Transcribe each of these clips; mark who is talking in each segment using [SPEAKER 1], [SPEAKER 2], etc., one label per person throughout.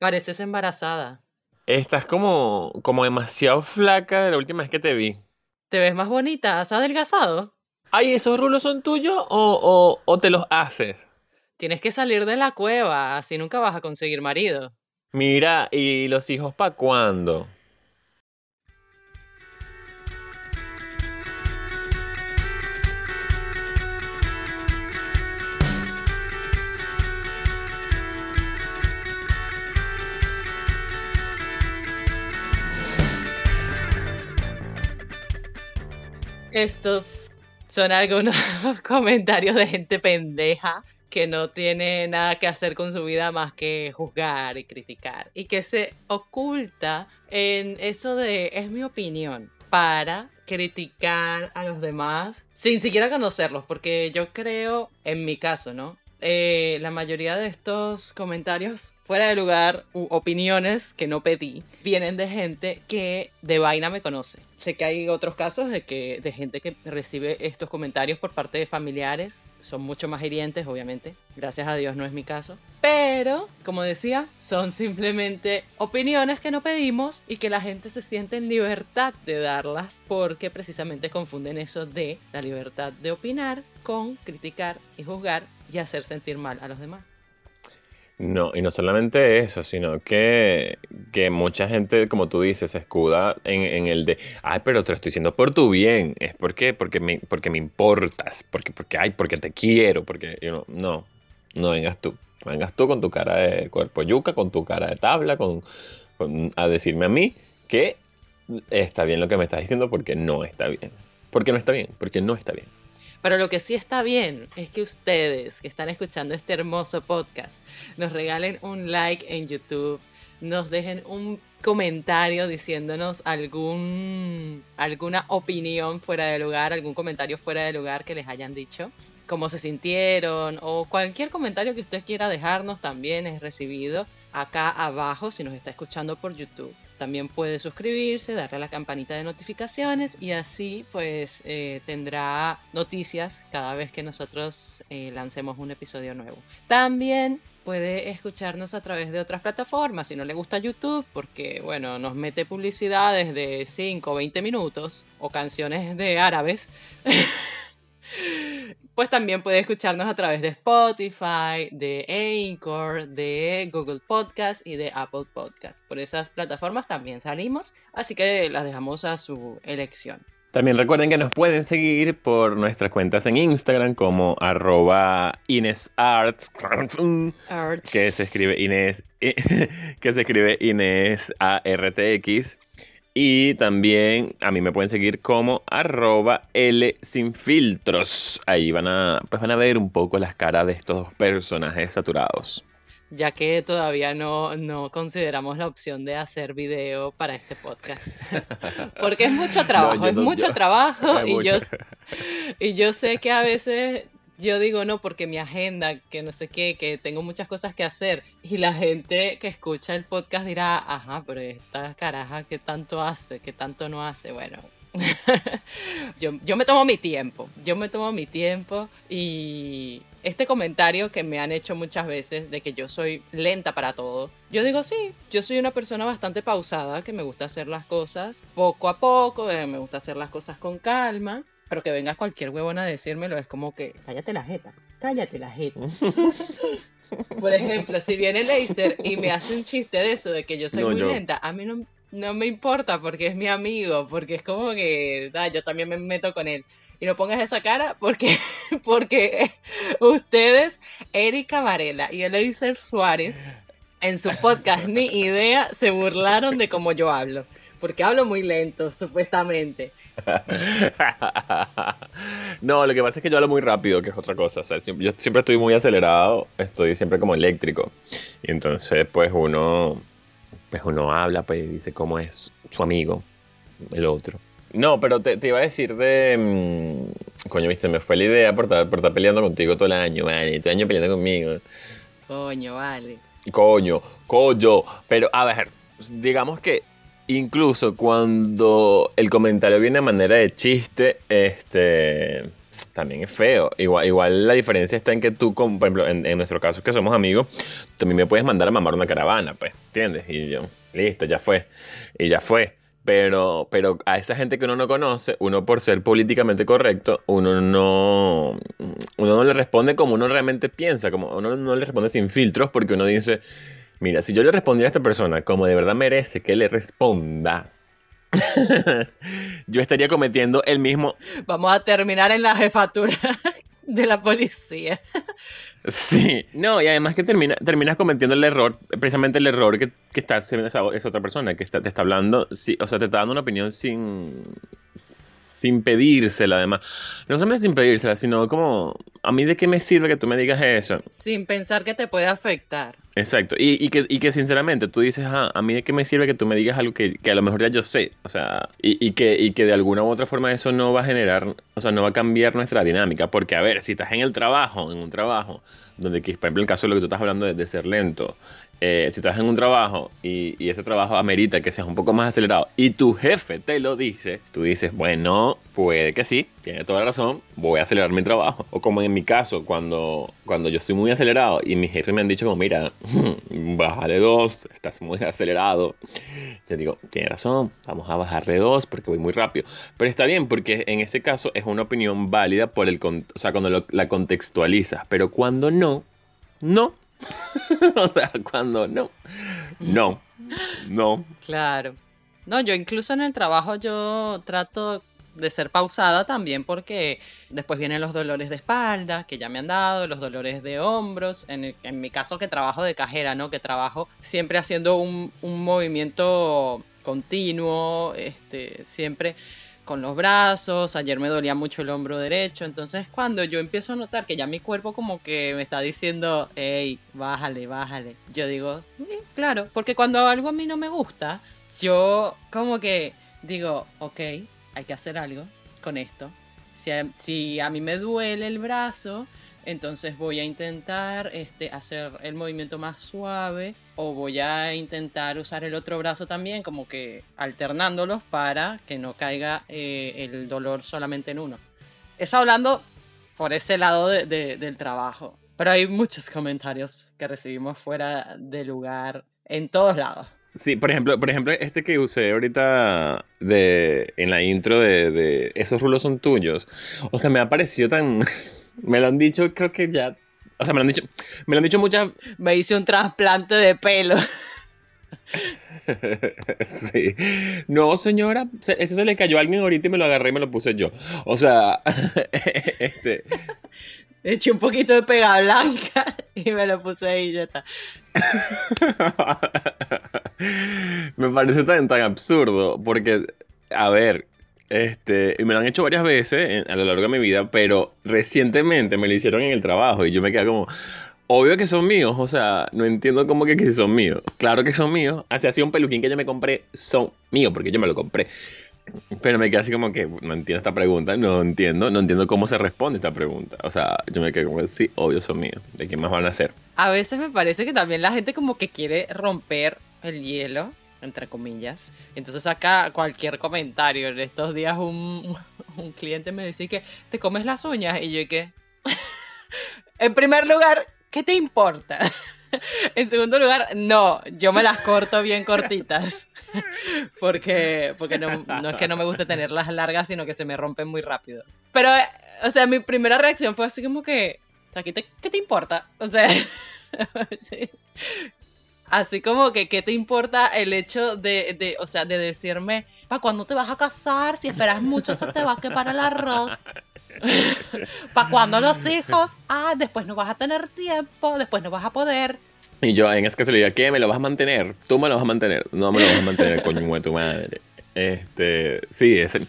[SPEAKER 1] Pareces embarazada.
[SPEAKER 2] Estás como, como demasiado flaca de la última vez que te vi.
[SPEAKER 1] ¿Te ves más bonita? ¿Has adelgazado?
[SPEAKER 2] Ay, ¿esos rulos son tuyos o, o, o te los haces?
[SPEAKER 1] Tienes que salir de la cueva, así nunca vas a conseguir marido.
[SPEAKER 2] Mira, ¿y los hijos para cuándo?
[SPEAKER 1] Estos son algunos comentarios de gente pendeja que no tiene nada que hacer con su vida más que juzgar y criticar y que se oculta en eso de es mi opinión para criticar a los demás sin siquiera conocerlos porque yo creo en mi caso, ¿no? Eh, la mayoría de estos comentarios fuera de lugar u opiniones que no pedí vienen de gente que de vaina me conoce. Sé que hay otros casos de que de gente que recibe estos comentarios por parte de familiares, son mucho más hirientes, obviamente. Gracias a Dios no es mi caso. Pero, como decía, son simplemente opiniones que no pedimos y que la gente se siente en libertad de darlas porque precisamente confunden eso de la libertad de opinar con criticar y juzgar y hacer sentir mal a los demás.
[SPEAKER 2] No, y no solamente eso, sino que, que mucha gente, como tú dices, se escuda en, el de, ay, pero te lo estoy diciendo por tu bien, es porque, porque, me, porque me importas, porque, porque, ay, porque te quiero, porque, you know, no, no vengas tú, vengas tú con tu cara de cuerpo yuca, con tu cara de tabla, con, con, a decirme a mí que está bien lo que me estás diciendo porque no está bien. Porque no está bien, porque no está bien.
[SPEAKER 1] Pero lo que sí está bien es que ustedes que están escuchando este hermoso podcast nos regalen un like en YouTube, nos dejen un comentario diciéndonos algún, alguna opinión fuera de lugar, algún comentario fuera de lugar que les hayan dicho, cómo se sintieron o cualquier comentario que usted quiera dejarnos también es recibido acá abajo si nos está escuchando por YouTube. También puede suscribirse, darle a la campanita de notificaciones y así pues eh, tendrá noticias cada vez que nosotros eh, lancemos un episodio nuevo. También puede escucharnos a través de otras plataformas si no le gusta YouTube porque bueno nos mete publicidades de 5 o 20 minutos o canciones de árabes. pues también puede escucharnos a través de Spotify, de Anchor, de Google Podcast y de Apple Podcast. Por esas plataformas también salimos, así que las dejamos a su elección.
[SPEAKER 2] También recuerden que nos pueden seguir por nuestras cuentas en Instagram como arroba InesArts, que se escribe Inés, que se escribe Inés ARTX. Y también a mí me pueden seguir como arroba L sin filtros. Ahí van a, pues van a ver un poco las caras de estos personajes saturados.
[SPEAKER 1] Ya que todavía no, no consideramos la opción de hacer video para este podcast. Porque es mucho trabajo, no, es mucho yo, trabajo. Y, mucho. Yo, y yo sé que a veces yo digo no porque mi agenda, que no sé qué, que tengo muchas cosas que hacer y la gente que escucha el podcast dirá, ajá, pero esta caraja, ¿qué tanto hace? ¿Qué tanto no hace? Bueno, yo, yo me tomo mi tiempo, yo me tomo mi tiempo y este comentario que me han hecho muchas veces de que yo soy lenta para todo, yo digo sí, yo soy una persona bastante pausada, que me gusta hacer las cosas poco a poco, eh, me gusta hacer las cosas con calma pero que vengas cualquier huevona a decírmelo es como que cállate la jeta, cállate la jeta. Por ejemplo, si viene Laser y me hace un chiste de eso, de que yo soy no, muy yo. lenta, a mí no, no, me importa porque es mi amigo, porque es como que ah, yo también me meto con él. Y no pongas esa cara porque, porque ustedes, Erika Varela y Laser Suárez, en su podcast Ni Idea, se burlaron de cómo yo hablo. Porque hablo muy lento, supuestamente.
[SPEAKER 2] no, lo que pasa es que yo hablo muy rápido, que es otra cosa. O sea, yo siempre estoy muy acelerado, estoy siempre como eléctrico. Y entonces, pues uno, pues uno habla, pues dice cómo es su amigo, el otro. No, pero te, te iba a decir de. Mmm, coño, viste, me fue la idea por estar, por estar peleando contigo todo el año, vale. Todo el año peleando conmigo.
[SPEAKER 1] Coño, vale.
[SPEAKER 2] Coño, coño. Pero, a ver, digamos que incluso cuando el comentario viene a manera de chiste, este también es feo. Igual, igual la diferencia está en que tú, por ejemplo, en, nuestro caso que somos amigos, tú también me puedes mandar a mamar una caravana, pues, ¿entiendes? Y yo, listo, ya fue. Y ya fue. Pero, pero a esa gente que uno no conoce, uno por ser políticamente correcto, uno no, uno no le responde como uno realmente piensa, como uno no le responde sin filtros porque uno dice, mira, si yo le respondiera a esta persona como de verdad merece que le responda, yo estaría cometiendo el mismo...
[SPEAKER 1] Vamos a terminar en la jefatura de la policía.
[SPEAKER 2] Sí, no, y además que termina, terminas cometiendo el error, precisamente el error que, que está haciendo esa, otra persona que está, te está hablando, sí, o sea, te está dando una opinión sin, sin pedírsela, además. No solamente sin pedírsela, sino como, ¿a mí de qué me sirve que tú me digas eso?
[SPEAKER 1] Sin pensar que te puede afectar.
[SPEAKER 2] Exacto, y, y, que, y que sinceramente tú dices, ah, a mí de qué me sirve que tú me digas algo que, que a lo mejor ya yo sé, o sea, y, y, que, y que de alguna u otra forma eso no va a generar, o sea, no va a cambiar nuestra dinámica, porque a ver, si estás en el trabajo, en un trabajo, donde, por ejemplo, el caso de lo que tú estás hablando de, de ser lento, eh, si estás en un trabajo y, y, ese trabajo amerita que seas un poco más acelerado y tu jefe te lo dice, tú dices, bueno, puede que sí, tiene toda la razón, voy a acelerar mi trabajo. O como en mi caso, cuando, cuando yo estoy muy acelerado y mis jefes me han dicho como, mira, bájale dos, estás muy acelerado. Yo digo, tiene razón, vamos a bajarle dos porque voy muy rápido. Pero está bien porque en ese caso es una opinión válida por el, o sea, cuando lo, la contextualizas. Pero cuando no, no. o sea, cuando no, no, no.
[SPEAKER 1] Claro. No, yo incluso en el trabajo yo trato de ser pausada también porque después vienen los dolores de espalda que ya me han dado, los dolores de hombros, en, mi caso que trabajo de cajera, ¿no? Que trabajo siempre haciendo un, un movimiento continuo, este, siempre con los brazos, ayer me dolía mucho el hombro derecho, entonces cuando yo empiezo a notar que ya mi cuerpo como que me está diciendo, hey, bájale, bájale, yo digo, claro, porque cuando algo a mí no me gusta, yo como que digo, ok, hay que hacer algo con esto. Si a, si a mí me duele el brazo, entonces voy a intentar este, hacer el movimiento más suave o voy a intentar usar el otro brazo también, como que alternándolos para que no caiga eh, el dolor solamente en uno. Eso hablando por ese lado de, de, del trabajo. Pero hay muchos comentarios que recibimos fuera de lugar en todos lados.
[SPEAKER 2] Sí, por ejemplo, por ejemplo, este que usé ahorita de, en la intro de, de esos rulos son tuyos. O sea, me ha parecido tan... me lo han dicho, creo que ya... O sea, me lo han dicho, me lo han dicho muchas...
[SPEAKER 1] Me hice un trasplante de pelo.
[SPEAKER 2] sí. No, señora, eso se le cayó a alguien ahorita y me lo agarré y me lo puse yo. O sea, este...
[SPEAKER 1] Eché un poquito de pega blanca y me lo puse ahí y ya está.
[SPEAKER 2] me parece tan, tan absurdo porque, a ver, este, me lo han hecho varias veces a lo largo de mi vida, pero recientemente me lo hicieron en el trabajo y yo me quedé como, obvio que son míos, o sea, no entiendo cómo que, que son míos. Claro que son míos, así así un peluquín que yo me compré son míos porque yo me lo compré. Pero me quedé así como que no entiendo esta pregunta, no entiendo, no entiendo cómo se responde esta pregunta. O sea, yo me quedé como sí, obvio son míos. ¿De quién más van a ser?
[SPEAKER 1] A veces me parece que también la gente como que quiere romper el hielo, entre comillas. Entonces acá cualquier comentario. En estos días un, un cliente me decía que te comes las uñas y yo que... en primer lugar, ¿qué te importa? en segundo lugar, no, yo me las corto bien cortitas. porque porque no, no, es que no me guste tenerlas largas, sino que se me rompen muy rápido. Pero, o sea, mi primera reacción fue así como que, ¿qué te, qué te importa? O sea, sí. Así como que, ¿qué te importa el hecho de, de o sea, de decirme, ¿para cuándo te vas a casar? Si esperas mucho, se te va a quemar el arroz. ¿Para cuándo los hijos? Ah, después no vas a tener tiempo, después no vas a poder.
[SPEAKER 2] Y yo en esa casualidad, ¿qué? ¿Me lo vas a mantener? ¿Tú me lo vas a mantener? No me lo vas a mantener, coño de tu madre. Este, sí, ese,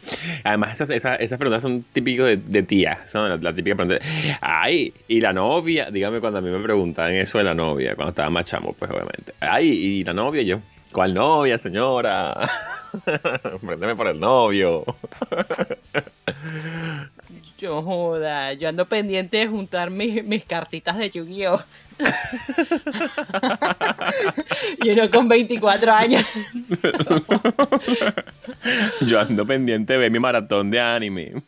[SPEAKER 2] además esas, esas, esas, preguntas son típicas de, de tía, son la, la, típica pregunta. Ay, y la novia, dígame cuando a mí me preguntaban eso de la novia, cuando estaba más chamo, pues obviamente. Ay, y la novia, yo, ¿cuál novia, señora? Préndeme por el novio.
[SPEAKER 1] Yo joda, yo ando pendiente de juntar mis, mis cartitas de Yu-Gi-Oh! y uno con 24 años.
[SPEAKER 2] Yo ando pendiente de ver mi maratón de anime.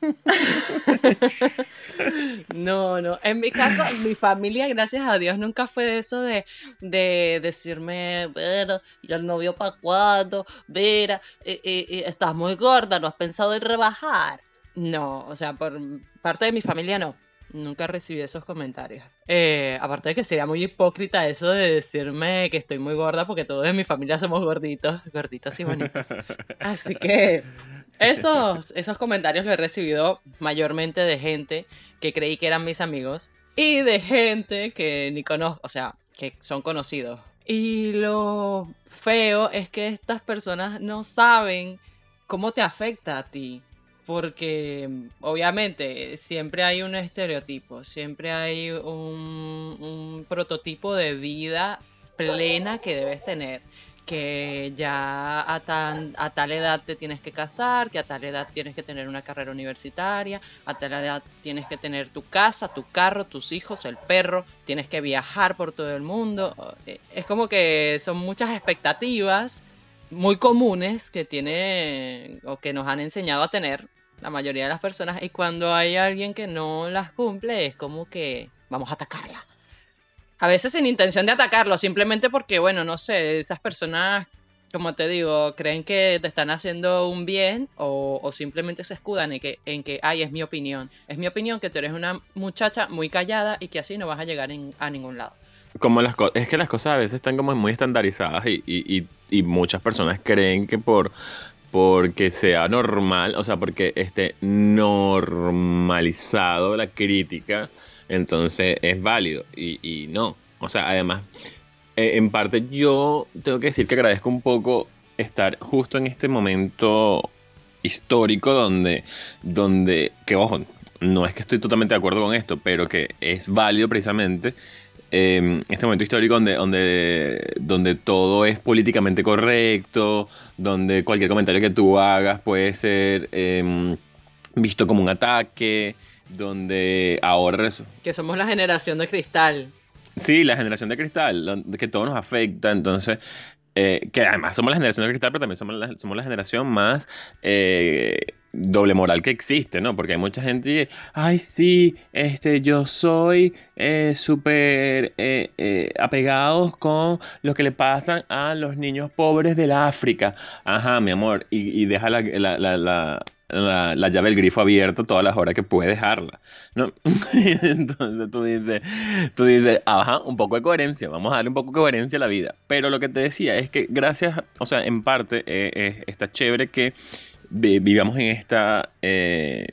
[SPEAKER 1] No, no. En mi caso, mi familia, gracias a Dios, nunca fue de eso de, de decirme, bueno, y el novio para cuándo, Vera, eh, eh, eh, estás muy gorda, no has pensado en rebajar. No, o sea, por parte de mi familia no. Nunca recibí esos comentarios. Eh, aparte de que sería muy hipócrita eso de decirme que estoy muy gorda porque todos en mi familia somos gorditos, gorditos y bonitos. Así que esos, esos comentarios los he recibido mayormente de gente que creí que eran mis amigos y de gente que ni conozco, o sea, que son conocidos. Y lo feo es que estas personas no saben cómo te afecta a ti porque obviamente siempre hay un estereotipo, siempre hay un, prototipo de vida plena que debes tener, que ya a, a tal edad te tienes que casar, que a tal edad tienes que tener una carrera universitaria, a tal edad tienes que tener tu casa, tu carro, tus hijos, el perro, tienes que viajar por todo el mundo. Es como que son muchas expectativas muy comunes que tiene o que nos han enseñado a tener la mayoría de las personas y cuando hay alguien que no las cumple es como que vamos a atacarla. A veces sin intención de atacarlo, simplemente porque, bueno, no sé, esas personas, como te digo, creen que te están haciendo un bien o, simplemente se escudan en que, en que, ay, es mi opinión. Es mi opinión que tú eres una muchacha muy callada y que así no vas a llegar a ningún lado
[SPEAKER 2] como las es que las cosas a veces están como muy estandarizadas y, muchas personas creen que por porque sea normal, o sea, porque esté normalizado la crítica, entonces es válido y, no. O sea, además, eh, en parte yo tengo que decir que agradezco un poco estar justo en este momento histórico donde, donde, que ojo, no es que estoy totalmente de acuerdo con esto, pero que es válido precisamente Em, este momento histórico donde, donde, donde todo es políticamente correcto, donde cualquier comentario que tú hagas puede ser em, visto como un ataque, donde ahora...
[SPEAKER 1] Que somos la generación de cristal.
[SPEAKER 2] Sí, la generación de cristal, que todo nos afecta, entonces eh, que además somos la generación de cristal, pero también somos la, somos la generación más eh, doble moral que existe, ¿no? Porque hay mucha gente que, ay, sí, este, yo soy eh, súper apegados con lo que le pasan a los niños pobres del África. Ajá, mi amor, y, deja la, la, llave del grifo abierto todas las horas que puede dejarla, ¿no? Entonces tú dices, tú dices, ajá, un poco de coherencia, vamos a darle un poco de coherencia a la vida. Pero lo que te decía es que gracias, o sea, en parte eh, está chévere que vivamos en esta eh,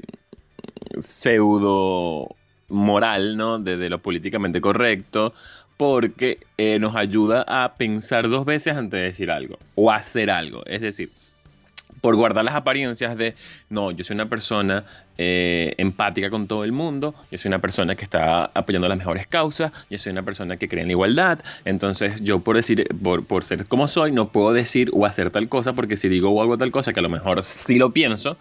[SPEAKER 2] pseudo moral, ¿no? De, lo políticamente correcto, porque eh, nos ayuda a pensar dos veces antes de decir algo o hacer algo. Es decir, por guardar las apariencias de, no, yo soy una persona eh, empática con todo el mundo, yo soy una persona que está apoyando las mejores causas, yo soy una persona que cree en la igualdad, entonces yo por decir, por, por ser como soy, no puedo decir o hacer tal cosa, porque si digo o algo tal cosa, que a lo mejor sí lo pienso,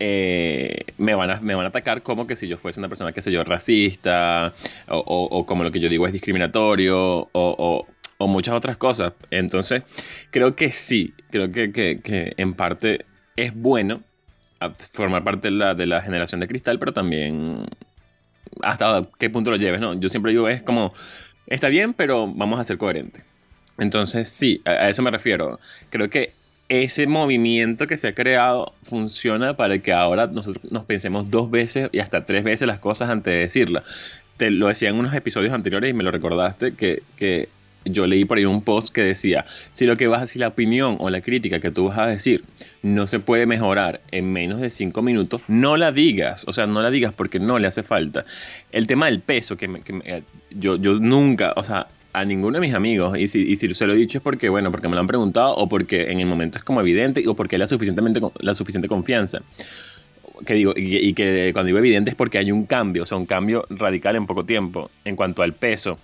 [SPEAKER 2] eh, me, van a, me van a atacar como que si yo fuese una persona, qué sé yo, racista, o, o, como lo que yo digo es discriminatorio, o, o muchas otras cosas. Entonces, creo que sí, creo que, que, en parte es bueno formar parte de la, de la, generación de cristal, pero también hasta qué punto lo lleves, ¿no? Yo siempre digo, es como, está bien, pero vamos a ser coherentes. Entonces, sí, a, eso me refiero. Creo que ese movimiento que se ha creado funciona para que ahora nosotros nos pensemos dos veces y hasta tres veces las cosas antes de decirlas. Te lo decía en unos episodios anteriores y me lo recordaste, que, que yo leí por ahí un post que decía, si lo que vas a decir, la opinión o la crítica que tú vas a decir no se puede mejorar en menos de cinco minutos, no la digas, o sea, no la digas porque no le hace falta. El tema del peso, que, eh, yo, yo nunca, o sea, a ninguno de mis amigos, y si, y si se lo he dicho es porque, bueno, porque me lo han preguntado o porque en el momento es como evidente o porque hay la, suficientemente, la suficiente confianza que digo, y, y, que cuando digo evidente es porque hay un cambio, o sea, un cambio radical en poco tiempo en cuanto al peso.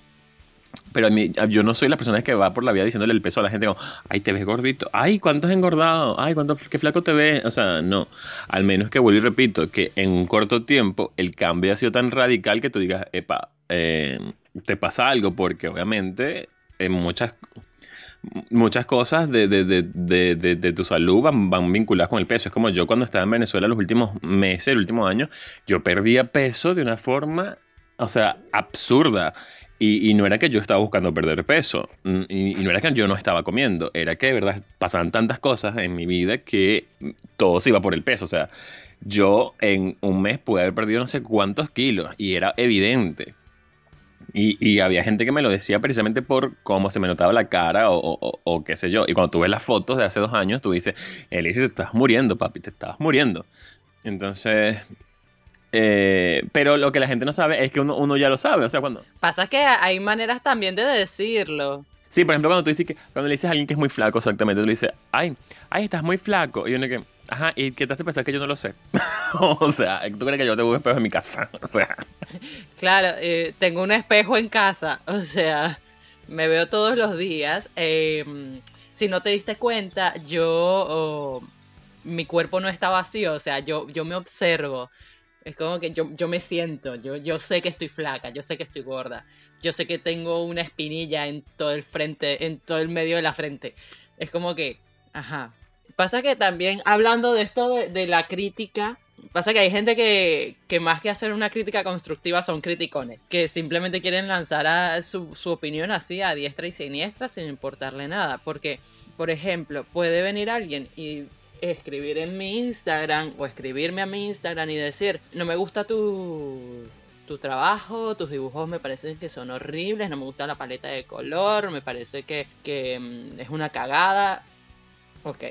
[SPEAKER 2] Pero a mí, yo no soy la persona que va por la vida diciéndole el peso a la gente como, ay, te ves gordito, ay, ¿cuánto has engordado? Ay, ¿cuánto, qué flaco te ves? O sea, no. Al menos que vuelvo y repito, que en un corto tiempo el cambio ha sido tan radical que tú digas, epa, eh, te pasa algo, porque obviamente en muchas, muchas cosas de, de, tu salud van, van, vinculadas con el peso. Es como yo cuando estaba en Venezuela los últimos meses, el último año, yo perdía peso de una forma, o sea, absurda. Y, no era que yo estaba buscando perder peso, mm, y, no era que yo no estaba comiendo, era que de verdad pasaban tantas cosas en mi vida que todo se iba por el peso. O sea, yo en un mes pude haber perdido no sé cuántos kilos y era evidente. Y, había gente que me lo decía precisamente por cómo se me notaba la cara o, qué sé yo. Y cuando tú ves las fotos de hace dos años, tú dices, Elise, te estás muriendo, papi, te estabas muriendo. Entonces, eh, pero lo que la gente no sabe es que uno, ya lo sabe. O sea, cuando.
[SPEAKER 1] Pasa que hay maneras también de decirlo.
[SPEAKER 2] Sí, por ejemplo, cuando tú dices que. Cuando le dices a alguien que es muy flaco, exactamente, tú le dices, ay, ay, estás muy flaco. Y uno que. Ajá, ¿y qué te hace pensar que yo no lo sé? o sea, ¿tú crees que yo tengo un espejo en mi casa? O sea.
[SPEAKER 1] Claro, eh, tengo un espejo en casa. O sea, me veo todos los días. Em, si no te diste cuenta, yo. mi cuerpo no está vacío. O sea, yo, yo me observo. Es como que yo, yo me siento, yo, yo sé que estoy flaca, yo sé que estoy gorda, yo sé que tengo una espinilla en todo el frente, en todo el medio de la frente. Es como que, ajá. Pasa que también, hablando de esto de, la crítica, pasa que hay gente que, que, más que hacer una crítica constructiva son criticones, que simplemente quieren lanzar a su, su opinión así a diestra y siniestra sin importarle nada. Porque, por ejemplo, puede venir alguien y escribir en mi Instagram o escribirme a mi Instagram y decir, no me gusta tu, tu trabajo, tus dibujos me parecen que son horribles, no me gusta la paleta de color, me parece que, que mm, es una cagada. Ok,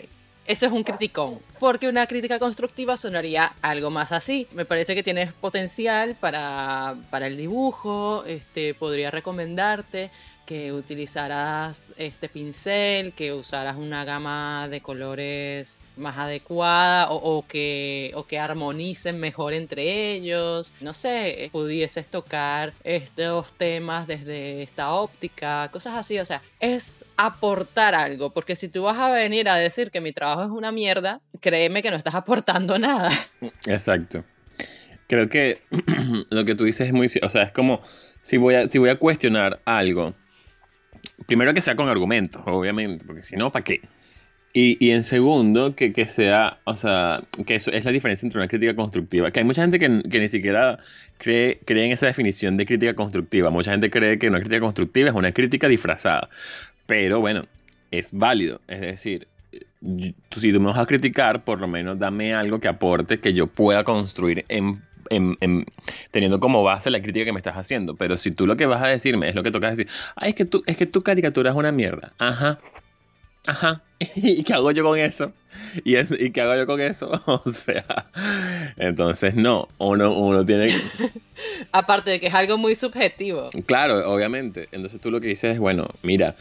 [SPEAKER 1] eso es un criticón. Porque una crítica constructiva sonaría algo más así. Me parece que tienes potencial para, para el dibujo, este, podría recomendarte que utilizaras este pincel, que usaras una gama de colores más adecuada o, que, o que armonicen mejor entre ellos. No sé, pudieses tocar estos temas desde esta óptica, cosas así. O sea, es aportar algo, porque si tú vas a venir a decir que mi trabajo es una mierda, créeme que no estás aportando nada.
[SPEAKER 2] Exacto. Creo que lo que tú dices es muy... O sea, es como si voy a, si voy a cuestionar algo primero que sea con argumentos, obviamente, porque si no, ¿para qué? Y, en segundo, que, que, sea, o sea, que eso es la diferencia entre una crítica constructiva. Que hay mucha gente que, que ni siquiera cree, cree en esa definición de crítica constructiva. Mucha gente cree que una crítica constructiva es una crítica disfrazada. Pero bueno, es válido. Es decir, si tú me vas a criticar, por lo menos dame algo que aporte que yo pueda construir en teniendo como base la crítica que me estás haciendo. Pero si tú lo que vas a decirme es lo que tocas decir, ay, es que, tú, es que tu caricatura es una mierda. Ajá. Ajá. ¿Y qué hago yo con eso? ¿Y, ¿Y qué hago yo con eso? O sea, entonces no, uno, uno tiene...
[SPEAKER 1] Aparte de que es algo muy subjetivo.
[SPEAKER 2] Claro, obviamente. Entonces tú lo que dices es, bueno, mira,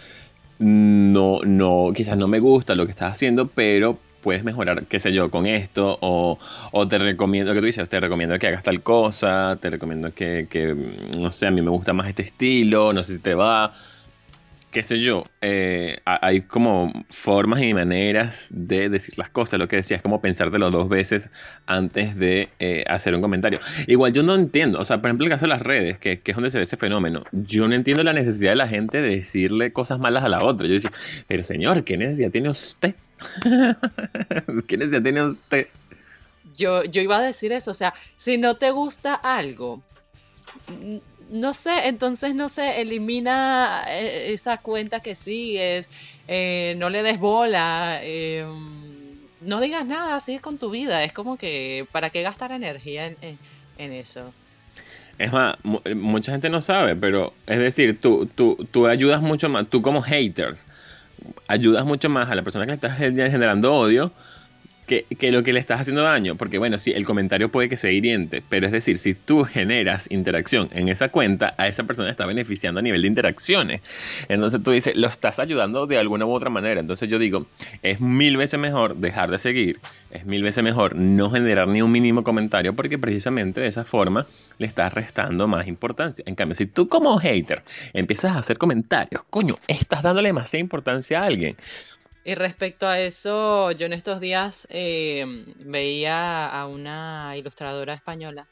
[SPEAKER 2] no, no, quizás no me gusta lo que estás haciendo, pero puedes mejorar, qué sé yo, con esto, o, o te recomiendo, que tú dices, te recomiendo que hagas tal cosa, te recomiendo que, que, no sé, a mí me gusta más este estilo, no sé si te va qué sé yo, eh, hay como formas y maneras de decir las cosas. Lo que decía es como pensártelo dos veces antes de eh, hacer un comentario. Igual yo no entiendo, o sea, por ejemplo, el caso de las redes, que, es donde se ve ese fenómeno, yo no entiendo la necesidad de la gente de decirle cosas malas a la otra. Yo decía, pero señor, ¿qué necesidad tiene usted? ¿Qué necesidad tiene usted?
[SPEAKER 1] Yo, yo iba a decir eso, o sea, si no te gusta algo, no sé, entonces no sé, elimina eh, esa cuenta que sigues, eh, no le des bola, eh, no digas nada, sigue con tu vida. Es como que, ¿para qué gastar energía en, eso?
[SPEAKER 2] Es más, mucha gente no sabe, pero es decir, tú, tú, tú ayudas mucho más, tú como haters, ayudas mucho más a la persona que le estás generando odio que, lo que le estás haciendo daño, porque bueno, sí, el comentario puede que sea hiriente, pero es decir, si tú generas interacción en esa cuenta, a esa persona está beneficiando a nivel de interacciones. Entonces tú dices, lo estás ayudando de alguna u otra manera. Entonces yo digo, es mil veces mejor dejar de seguir, es mil veces mejor no generar ni un mínimo comentario, porque precisamente de esa forma le estás restando más importancia. En cambio, si tú como hater empiezas a hacer comentarios, coño, estás dándole demasiada importancia a alguien.
[SPEAKER 1] Y respecto a eso, yo en estos días eh, veía a una ilustradora española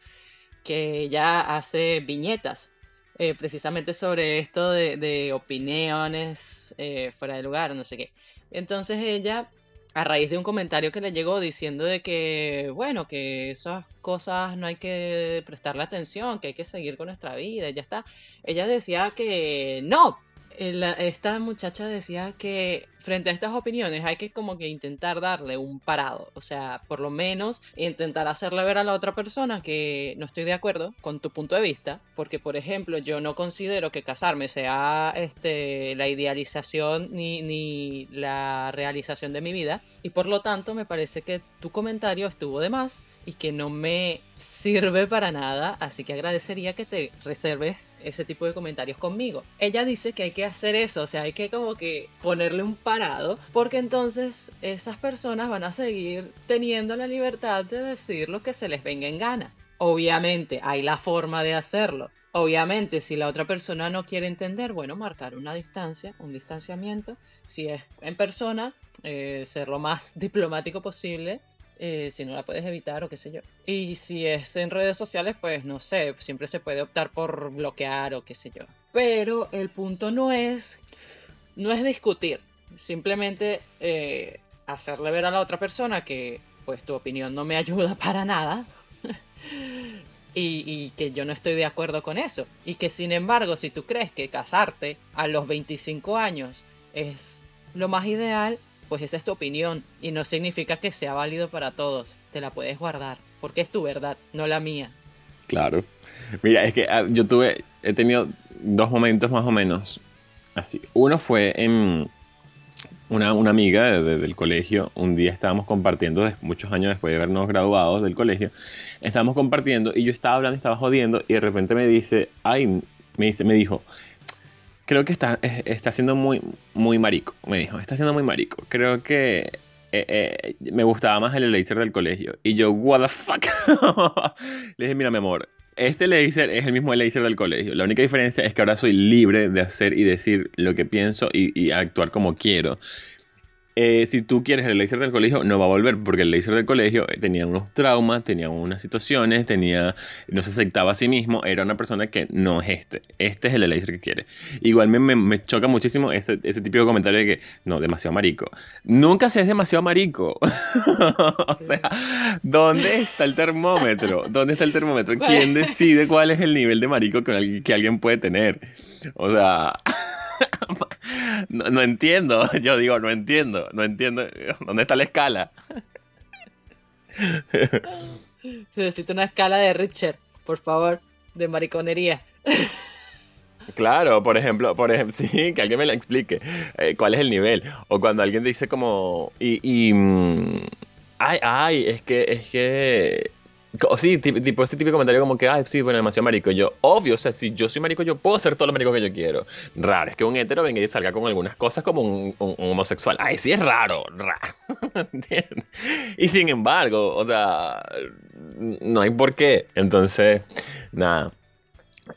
[SPEAKER 1] que ya hace viñetas. eh, precisamente sobre esto de, opiniones eh, fuera de lugar, no sé qué. Entonces ella, a raíz de un comentario que le llegó diciendo de que, bueno, que esas cosas no hay que prestarle atención, que hay que seguir con nuestra vida, y ya está. Ella decía que no, esta muchacha decía que frente a estas opiniones hay que como que intentar darle un parado, o sea, por lo menos intentar hacerle ver a la otra persona que no estoy de acuerdo con tu punto de vista, porque por ejemplo yo no considero que casarme sea este, la idealización ni, ni la realización de mi vida, y por lo tanto me parece que tu comentario estuvo de más y que no me sirve para nada, así que agradecería que te reserves ese tipo de comentarios conmigo. Ella dice que hay que hacer eso, o sea, hay que como que ponerle un parado, porque entonces esas personas van a seguir teniendo la libertad de decir lo que se les venga en gana. Obviamente hay la forma de hacerlo. Obviamente, si la otra persona no quiere entender, bueno, marcar una distancia, un distanciamiento. Si es en persona, eh, ser lo más diplomático posible eh, si no la puedes evitar o qué sé yo. Y si es en redes sociales, pues no sé, siempre se puede optar por bloquear o qué sé yo. Pero el punto no es, no es discutir, simplemente eh, hacerle ver a la otra persona que pues tu opinión no me ayuda para nada. y, y, que yo no estoy de acuerdo con eso. Y que sin embargo, si tú crees que casarte a los 25 años es lo más ideal, pues esa es tu opinión y no significa que sea válido para todos. Te la puedes guardar, porque es tu verdad, no la mía.
[SPEAKER 2] Claro. Mira, es que ah, yo tuve, he tenido dos momentos más o menos así. Uno fue en una, una amiga del colegio. Un día estábamos compartiendo, muchos años después de habernos graduado del colegio, estábamos compartiendo y yo estaba hablando, estaba jodiendo y de repente me dice, ay, me dice, me dijo, creo que está, está siendo muy, muy marico, me dijo, está siendo muy marico. Creo que eh, eh, me gustaba más el laser del colegio. Y yo, what the fuck. Le dije, mira, mi amor, este laser es el mismo laser del colegio. La única diferencia es que ahora soy libre de hacer y decir lo que pienso y, y actuar como quiero. Eh, si tú quieres el laser del colegio, no va a volver, porque el laser del colegio eh, tenía unos traumas, tenía unas situaciones, tenía, no se aceptaba a sí mismo, era una persona que no es este. Este es el laser que quiere. Igual me, me, choca muchísimo ese, ese típico comentario de que, no, demasiado marico. Nunca se es demasiado marico. o sea, ¿dónde está el termómetro? ¿Dónde está el termómetro? ¿Quién decide cuál es el nivel de marico que, que alguien puede tener? O sea... no, entiendo. Yo digo, no entiendo. No entiendo. ¿Dónde está la escala?
[SPEAKER 1] Necesito una escala de Richard, por favor, de mariconería.
[SPEAKER 2] Claro, por ejemplo, por ejemplo, sí, que alguien me la explique. Eh, ¿Cuál es el nivel? O cuando alguien dice como. Y. y mm, ay, ay, es que. Es que Sí, tipo ese típico comentario como que, ay, sí, bueno, demasiado marico. Yo, obvio, o sea, si yo soy marico, yo puedo ser todo lo marico que yo quiero. Raro, es que un hetero venga y salga con algunas cosas como un, homosexual. Ay, sí, es raro, raro. y sin embargo, o sea, no hay por qué. Entonces, nada.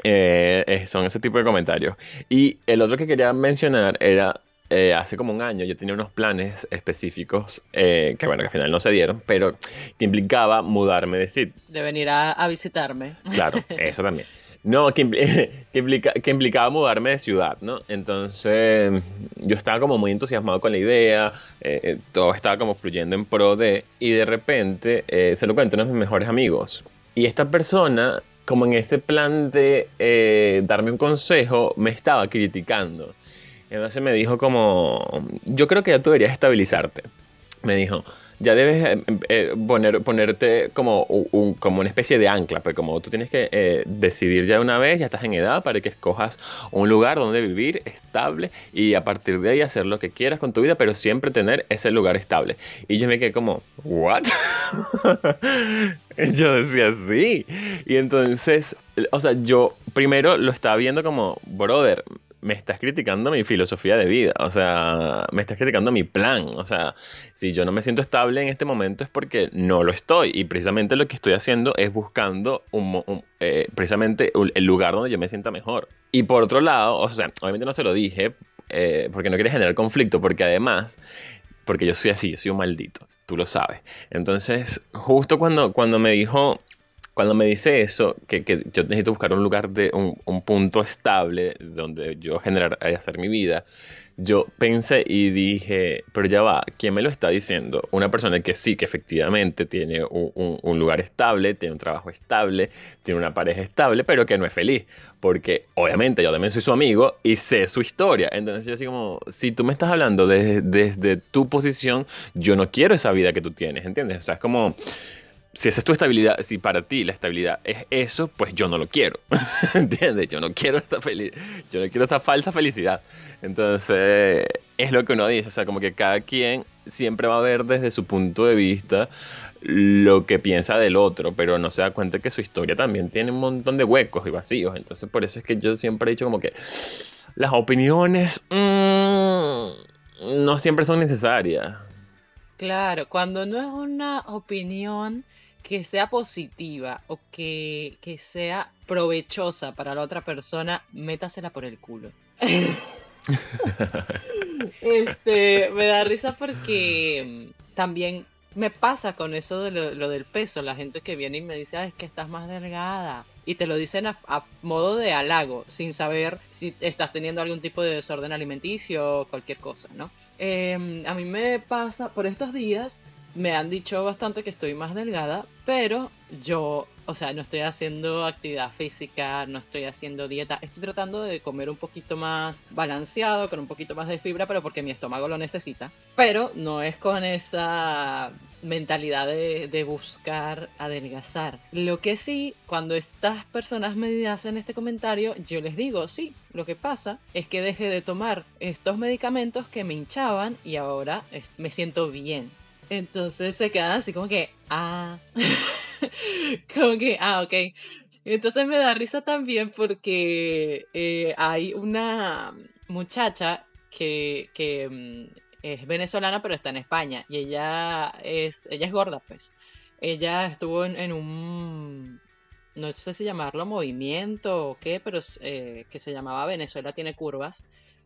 [SPEAKER 2] Eh, son ese tipo de comentarios. Y el otro que quería mencionar era eh, hace como un año yo tenía unos planes específicos eh, que bueno, que al final no se dieron, pero que implicaba mudarme de sitio.
[SPEAKER 1] De venir a, visitarme.
[SPEAKER 2] Claro, eso también. No, que, implica, que, implicaba mudarme de ciudad, ¿no? Entonces yo estaba como muy entusiasmado con la idea, eh, todo estaba como fluyendo en pro de, y de repente se lo cuento a uno de mis mejores amigos. Y esta persona, como en ese plan de darme un consejo, me estaba criticando. Entonces me dijo como, yo creo que ya tú deberías estabilizarte. Me dijo, ya debes eh, eh, poner, ponerte como, como una especie de ancla, pues como tú tienes que eh, decidir ya una vez, ya estás en edad para que escojas un lugar donde vivir estable y a partir de ahí hacer lo que quieras con tu vida, pero siempre tener ese lugar estable. Y yo me quedé como, ¿what? yo decía, sí. Y entonces, o sea, yo primero lo estaba viendo como, brother, me estás criticando mi filosofía de vida, o sea, me estás criticando mi plan, o sea, si yo no me siento estable en este momento es porque no lo estoy y precisamente lo que estoy haciendo es buscando un, eh, precisamente el lugar donde yo me sienta mejor. Y por otro lado, o sea, obviamente no se lo dije eh, porque no quiere generar conflicto, porque además, porque yo soy así, yo soy un maldito, tú lo sabes. Entonces, justo cuando, cuando me dijo cuando me dice eso, que, que yo necesito buscar un lugar de un, un punto estable donde yo generar, eh, hacer mi vida, yo pensé y dije, pero ya va, ¿quién me lo está diciendo? Una persona que sí, que efectivamente tiene un, un, lugar estable, tiene un trabajo estable, tiene una pareja estable, pero que no es feliz. Porque obviamente yo también soy su amigo y sé su historia. Entonces yo así como, si tú me estás hablando desde, desde tu posición, yo no quiero esa vida que tú tienes, ¿entiendes? O sea, es como si esa es tu estabilidad, si para ti la estabilidad es eso, pues yo no lo quiero. ¿Entiendes? Yo no quiero esa felicidad. Yo no quiero esa falsa felicidad. Entonces, es lo que uno dice. O sea, como que cada quien siempre va a ver desde su punto de vista lo que piensa del otro, pero no se da cuenta que su historia también tiene un montón de huecos y vacíos. Entonces, por eso es que yo siempre he dicho como que las opiniones mm, no siempre son necesarias.
[SPEAKER 1] Claro, cuando no es una opinión que sea positiva o que, sea provechosa para la otra persona, métasela por el culo. este, me da risa porque mm, también me pasa con eso de lo, del peso, la gente que viene y me dice, es que estás más delgada. Y te lo dicen a, modo de halago, sin saber si estás teniendo algún tipo de desorden alimenticio o cualquier cosa, ¿no? Em, a mí me pasa, por estos días, me han dicho bastante que estoy más delgada, pero yo, o sea, no estoy haciendo actividad física, no estoy haciendo dieta, estoy tratando de comer un poquito más balanceado, con un poquito más de fibra, pero porque mi estómago lo necesita. Pero no es con esa mentalidad de, de, buscar adelgazar. Lo que sí, cuando estas personas me hacen este comentario, yo les digo, sí, lo que pasa es que dejé de tomar estos medicamentos que me hinchaban y ahora me siento bien. Entonces se quedan así como que, ah, como que, ah, ok. Entonces me da risa también porque eh, hay una muchacha que, que mm, es venezolana pero está en España y ella es, ella es gorda pues. Ella estuvo en, un, no sé si llamarlo movimiento o qué, pero eh, que se llamaba Venezuela tiene curvas,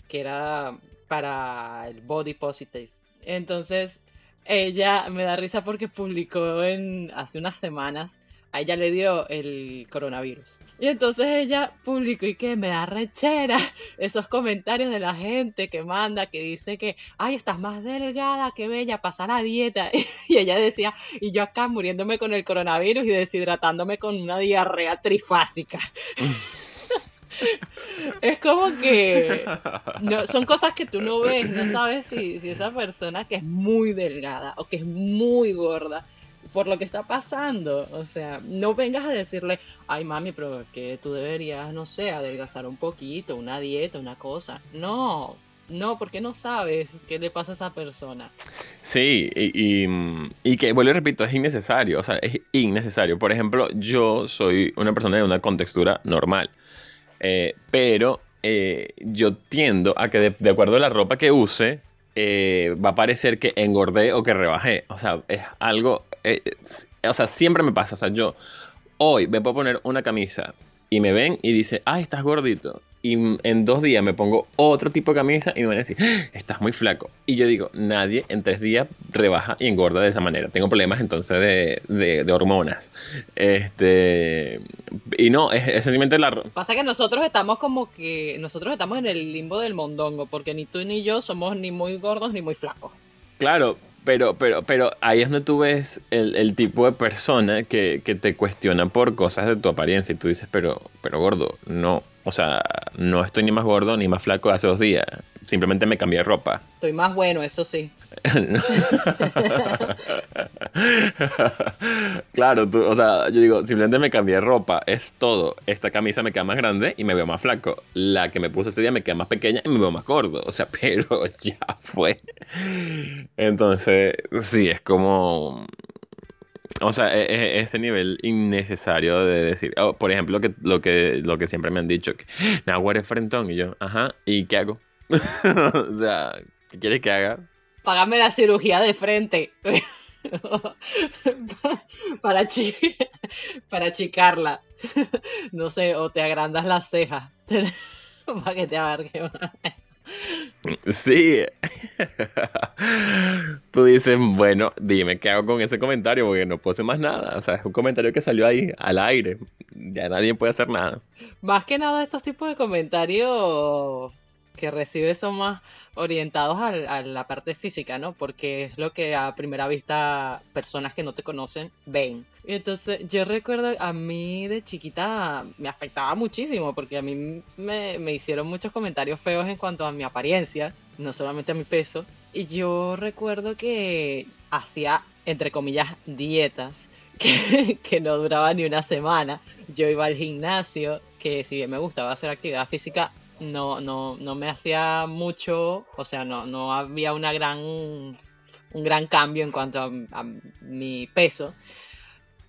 [SPEAKER 1] que era para el body positive. Entonces ella me da risa porque publicó en hace unas semanas, a ella le dio el coronavirus. Y entonces ella publicó y que me da rechera esos comentarios de la gente que manda, que dice que, ay, estás más delgada, qué bella, pasa la dieta. Y ella decía, y yo acá muriéndome con el coronavirus y deshidratándome con una diarrea trifásica. es como que no, son cosas que tú no ves, no sabes si, si esa persona que es muy delgada o que es muy gorda por lo que está pasando. O sea, no vengas a decirle, ay mami, pero que tú deberías, no sé, adelgazar un poquito, una dieta, una cosa. No, no, porque no sabes qué le pasa a esa persona.
[SPEAKER 2] Sí, y, y, que, vuelvo y repito, es innecesario, o sea, es innecesario. Por ejemplo, yo soy una persona de una contextura normal. Eh, pero eh, yo tiendo a que de, acuerdo a la ropa que use, eh, va a parecer que engordé o que rebajé. O sea, es algo... o sea, siempre me pasa. O sea, yo hoy me puedo poner una camisa y me ven y dice, ay, estás gordito y en dos días me pongo otro tipo de camisa y me van a decir, ¡Ah! estás muy flaco. Y yo digo, nadie en tres días rebaja y engorda de esa manera. Tengo problemas entonces de, de, hormonas. Este, y no, es, sencillamente la...
[SPEAKER 1] Pasa que nosotros estamos como que, nosotros estamos en el limbo del mondongo, porque ni tú ni yo somos ni muy gordos ni muy flacos.
[SPEAKER 2] Claro, pero, pero, pero ahí es donde tú ves el, el tipo de persona que, que, te cuestiona por cosas de tu apariencia y tú dices, pero, pero gordo, no, o sea, no estoy ni más gordo ni más flaco hace dos días. Simplemente me cambié de ropa.
[SPEAKER 1] Estoy más bueno, eso sí.
[SPEAKER 2] claro, tú, o sea, yo digo, simplemente me cambié de ropa, es todo. Esta camisa me queda más grande y me veo más flaco. La que me puse ese día me queda más pequeña y me veo más gordo. O sea, pero ya fue. Entonces, sí, es como o sea, e, e, ese nivel innecesario de decir, oh, por ejemplo, que, lo, que, lo que siempre me han dicho, que Nahuatl eres frentón, y yo, ajá, ¿y qué hago? o sea, ¿qué quieres que haga?
[SPEAKER 1] Págame la cirugía de frente. para, para achicarla. No sé, o te agrandas las cejas. para que te abarque
[SPEAKER 2] Sí. Tú dices, bueno, dime qué hago con ese comentario porque no puedo hacer más nada. O sea, es un comentario que salió ahí al aire. Ya nadie puede hacer nada.
[SPEAKER 1] Más que nada estos tipos de comentarios que recibes son más orientados a, la parte física, ¿no? Porque es lo que a primera vista personas que no te conocen ven. Y entonces yo recuerdo a mí de chiquita me afectaba muchísimo porque a mí me, me hicieron muchos comentarios feos en cuanto a mi apariencia, no solamente a mi peso. Y yo recuerdo que hacía, entre comillas, dietas que, que no duraban ni una semana. Yo iba al gimnasio, que si bien me gustaba hacer actividad física, no, no, no me hacía mucho, o sea, no, no había una gran, un gran cambio en cuanto a, mi peso.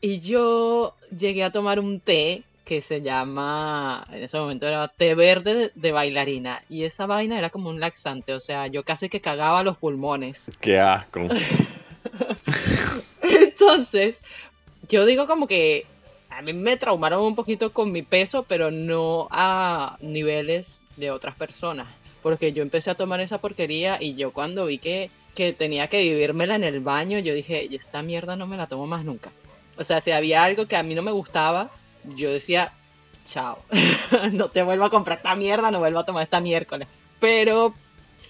[SPEAKER 1] Y yo llegué a tomar un té que se llama, en ese momento era té verde de, bailarina. Y esa vaina era como un laxante, o sea, yo casi que cagaba los pulmones.
[SPEAKER 2] ¡Qué asco!
[SPEAKER 1] Entonces, yo digo como que a mí me traumaron un poquito con mi peso, pero no a niveles de otras personas. Porque yo empecé a tomar esa porquería y yo cuando vi que, que tenía que vivírmela en el baño, yo dije, esta mierda no me la tomo más nunca. O sea, si había algo que a mí no me gustaba, yo decía, chao, no te vuelvo a comprar esta mierda, no vuelvo a tomar esta miércoles. Pero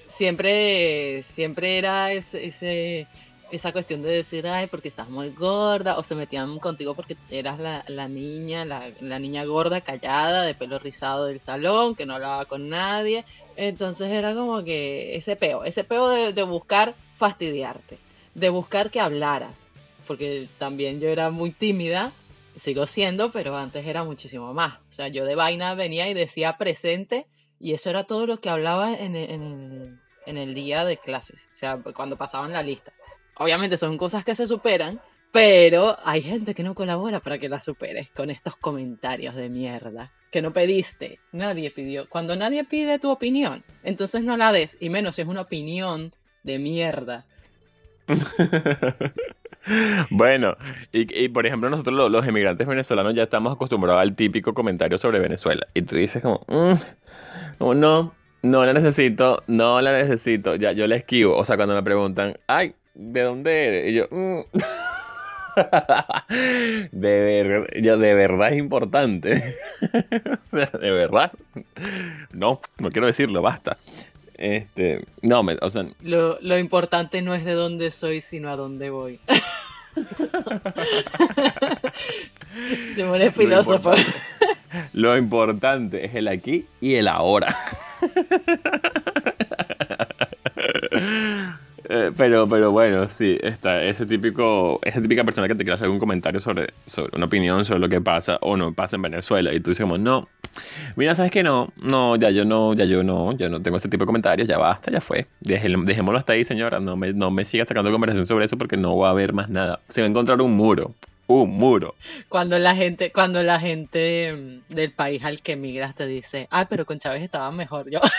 [SPEAKER 1] siempre, siempre era ese esa cuestión de decir, ay, porque estás muy gorda, o se metían contigo porque eras la, la niña, la, la, niña gorda, callada, de pelo rizado del salón, que no hablaba con nadie. Entonces era como que ese peo, ese peo de, de buscar fastidiarte, de buscar que hablaras, porque también yo era muy tímida, sigo siendo, pero antes era muchísimo más. O sea, yo de vaina venía y decía presente, y eso era todo lo que hablaba en en en el día de clases, o sea, cuando pasaban la lista obviamente son cosas que se superan, pero hay gente que no colabora para que las superes con estos comentarios de mierda que no pediste, nadie pidió. Cuando nadie pide tu opinión, entonces no la des, y menos si es una opinión de mierda.
[SPEAKER 2] bueno, y, por ejemplo nosotros los, emigrantes venezolanos ya estamos acostumbrados al típico comentario sobre Venezuela. Y tú dices como, mm, no, no la necesito, no la necesito, ya yo la esquivo. O sea, cuando me preguntan, ay, ¿de dónde eres? Y yo, mm". de, de verdad es importante. o sea, de verdad. No, no quiero decirlo, basta. Este, no, me, o sea.
[SPEAKER 1] Lo, lo importante no es de dónde soy, sino a dónde voy. Te filósofo.
[SPEAKER 2] lo importante es el aquí y el ahora. Eh, pero, pero bueno, sí, está ese típico, esa típica persona que te quiere hacer algún comentario sobre, sobre una opinión sobre lo que pasa o no pasa en Venezuela y tú dices como, no, mira, ¿sabes qué? No, no, ya yo no, ya yo no, yo no tengo ese tipo de comentarios, ya basta, ya fue. dejémoslo hasta ahí, señora, no me, no me siga sacando conversación sobre eso porque no va a haber más nada. Se va a encontrar un muro, un muro.
[SPEAKER 1] Cuando la gente, cuando la gente mm, del país al que emigras te dice, ah, pero con Chávez estaba mejor, yo...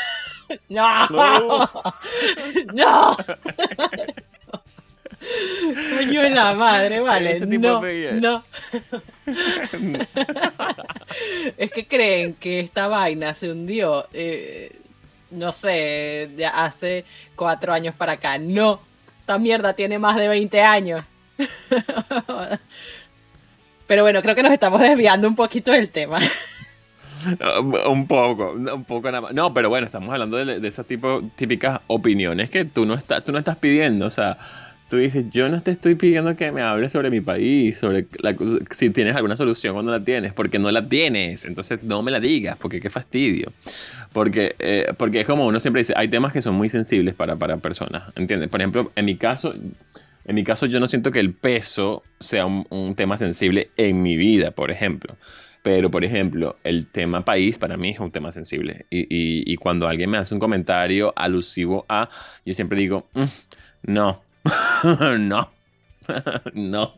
[SPEAKER 1] No. No. Coño en la madre, vale. no, no. es que creen que esta vaina se hundió, eh, no sé, de hace cuatro años para acá. No, esta mierda tiene más de 20 años. Pero bueno, creo que nos estamos desviando un poquito del tema.
[SPEAKER 2] un poco, un poco nada más. No, pero bueno, estamos hablando de, esas tipo, típicas opiniones que tú no, estás, tú no estás pidiendo. O sea, tú dices, yo no te estoy pidiendo que me hables sobre mi país, sobre si tienes alguna solución cuando la tienes, porque no la tienes. Entonces no me la digas, porque qué fastidio. Porque, eh, porque es como uno siempre dice, hay temas que son muy sensibles para, para personas, ¿entiendes? Por ejemplo, en mi caso... En mi caso, yo no siento que el peso sea un tema sensible en mi vida, por ejemplo. Pero, por ejemplo, el tema país para mí es un tema sensible. Y, cuando alguien me hace un comentario alusivo a, yo siempre digo, mm, no, no, no.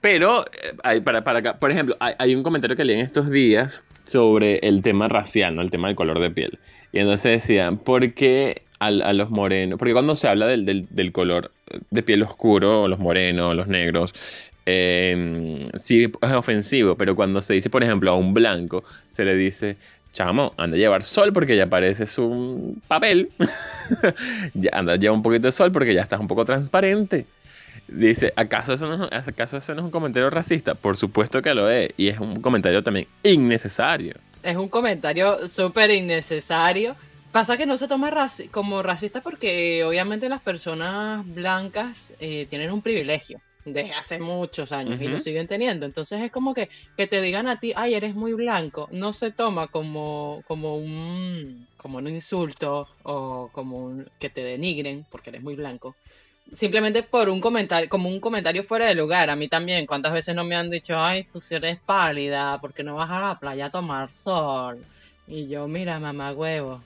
[SPEAKER 2] Pero, hay, para, para, por ejemplo, hay, un comentario que leí en estos días sobre el tema racial, ¿no? El tema del color de piel. Y entonces decían, ¿por qué a, los morenos? Porque cuando se habla del, del, del, color de piel oscuro, los morenos, los negros, eh, sí es ofensivo, pero cuando se dice, por ejemplo, a un blanco, se le dice chamo, anda a llevar sol porque ya pareces un papel. anda a llevar un poquito de sol porque ya estás un poco transparente. Dice, ¿acaso eso, no, ¿acaso eso no es un comentario racista? Por supuesto que lo es. Y es un comentario también innecesario.
[SPEAKER 1] Es un comentario súper innecesario. Pasa que no se toma como racista porque obviamente las personas blancas eh, tienen un privilegio desde hace muchos años y lo siguen teniendo. Entonces es como que, que te digan a ti, ay, eres muy blanco, no se toma como, como, un, como un insulto o como que te denigren porque eres muy blanco. Simplemente por un comentario, como un comentario fuera de lugar. A mí también, ¿cuántas veces no me han dicho, ay, tú si eres pálida, porque no vas a la playa a tomar sol? Y yo, mira, mamá huevo,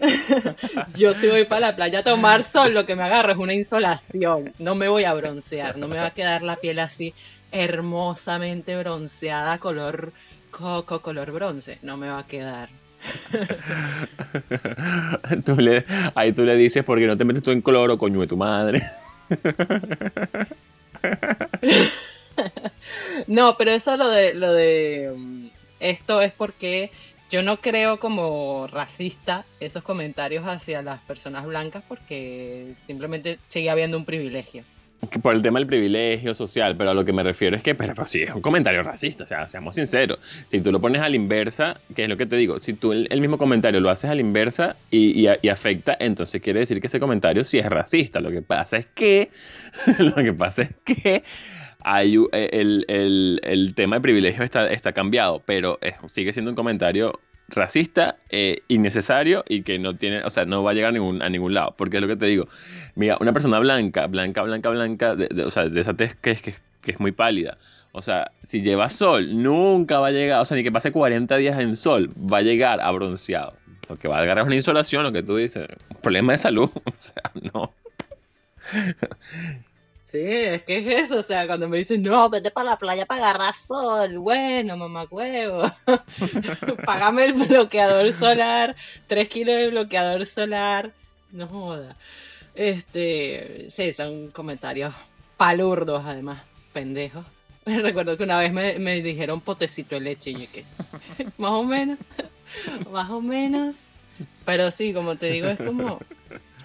[SPEAKER 1] yo si voy para la playa a tomar sol, lo que me agarro es una insolación. No me voy a broncear, no me va a quedar la piel así hermosamente bronceada, color coco, color bronce. No me va a quedar.
[SPEAKER 2] ahí tú le dices, porque no te metes tú en cloro, coño de tu madre.
[SPEAKER 1] no, pero eso lo de, lo de mm, esto es porque yo no creo como racista esos comentarios hacia las personas blancas porque simplemente sigue habiendo un privilegio.
[SPEAKER 2] Por el tema del privilegio social, pero a lo que me refiero es que, pero, sí, es un comentario racista, o sea, seamos sinceros. Si tú lo pones a la inversa, que es lo que te digo, si tú el, mismo comentario lo haces a la inversa y, afecta, entonces quiere decir que ese comentario sí es racista. Lo que pasa es que, lo que pasa es que hay, eh, el, tema de privilegio está, está cambiado, pero sigue siendo un comentario racista, eh, innecesario y que no tiene, o sea, no va a llegar a ningún, a ningún lado. Porque es lo que te digo. Mira, una persona blanca, blanca, blanca, blanca, de, o sea, de esa tez que es, que, es muy pálida. O sea, si lleva sol, nunca va a llegar, o sea, ni que pase 40 días en sol, va a llegar a bronceado. Lo que va a agarrar es una insolación, lo que tú dices, un problema de salud. O sea, no.
[SPEAKER 1] Sí, es que es eso, o sea, cuando me dicen, no, vete para la playa para agarrar sol, bueno, mamá huevo, pagame el bloqueador solar, tres kilos de bloqueador solar, no joda. Este, sí, son comentarios palurdos además, pendejos. Recuerdo que una vez me, me dijeron potecito de leche y que, más o menos, más o menos. Pero sí, como te digo, es como,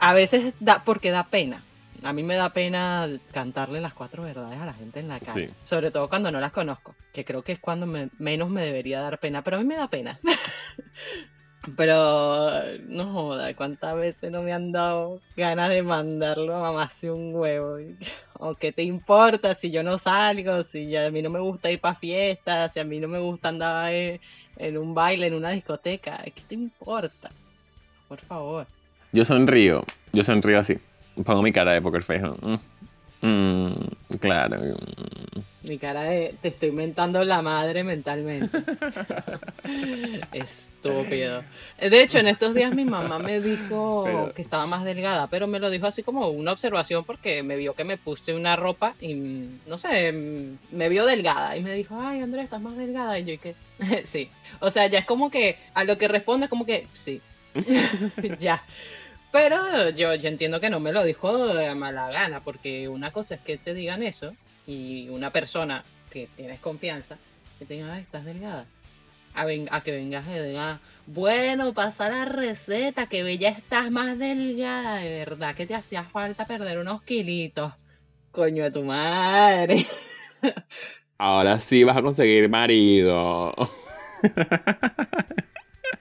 [SPEAKER 1] a veces da, porque da pena a mí me da pena cantarle las cuatro verdades a la gente en la calle. Sobre todo cuando no las conozco, que creo que es cuando menos me debería dar pena, pero a mí me da pena. pero no joda, cuántas veces no me han dado ganas de mandarlo a mamá hace un huevo. ¿O qué te importa si yo no salgo? Si a mí no me gusta ir para fiestas, si a mí no me gusta andar en, en un baile, en una discoteca. ¿Qué te importa? Por favor.
[SPEAKER 2] Yo sonrío, yo sonrío así. Pongo mi cara de poker face. Mm, mm, claro.
[SPEAKER 1] Mi cara de te estoy mentando la madre mentalmente. Estúpido. De hecho, en estos días mi mamá me dijo que estaba más delgada, pero me lo dijo así como una observación porque me vio que me puse una ropa y no sé, me vio delgada y me dijo, ay Andrea, estás más delgada. Y yo que sí. O sea, ya es como que a lo que responde es como que sí. ya. Pero yo, yo entiendo que no me lo dijo de mala gana, porque una cosa es que te digan eso y una persona que tienes confianza, que te diga, estás delgada. A, a, que vengas y diga, bueno, pasa la receta, que ya estás más delgada, de verdad que te hacía falta perder unos kilitos. Coño de tu madre.
[SPEAKER 2] Ahora sí vas a conseguir marido.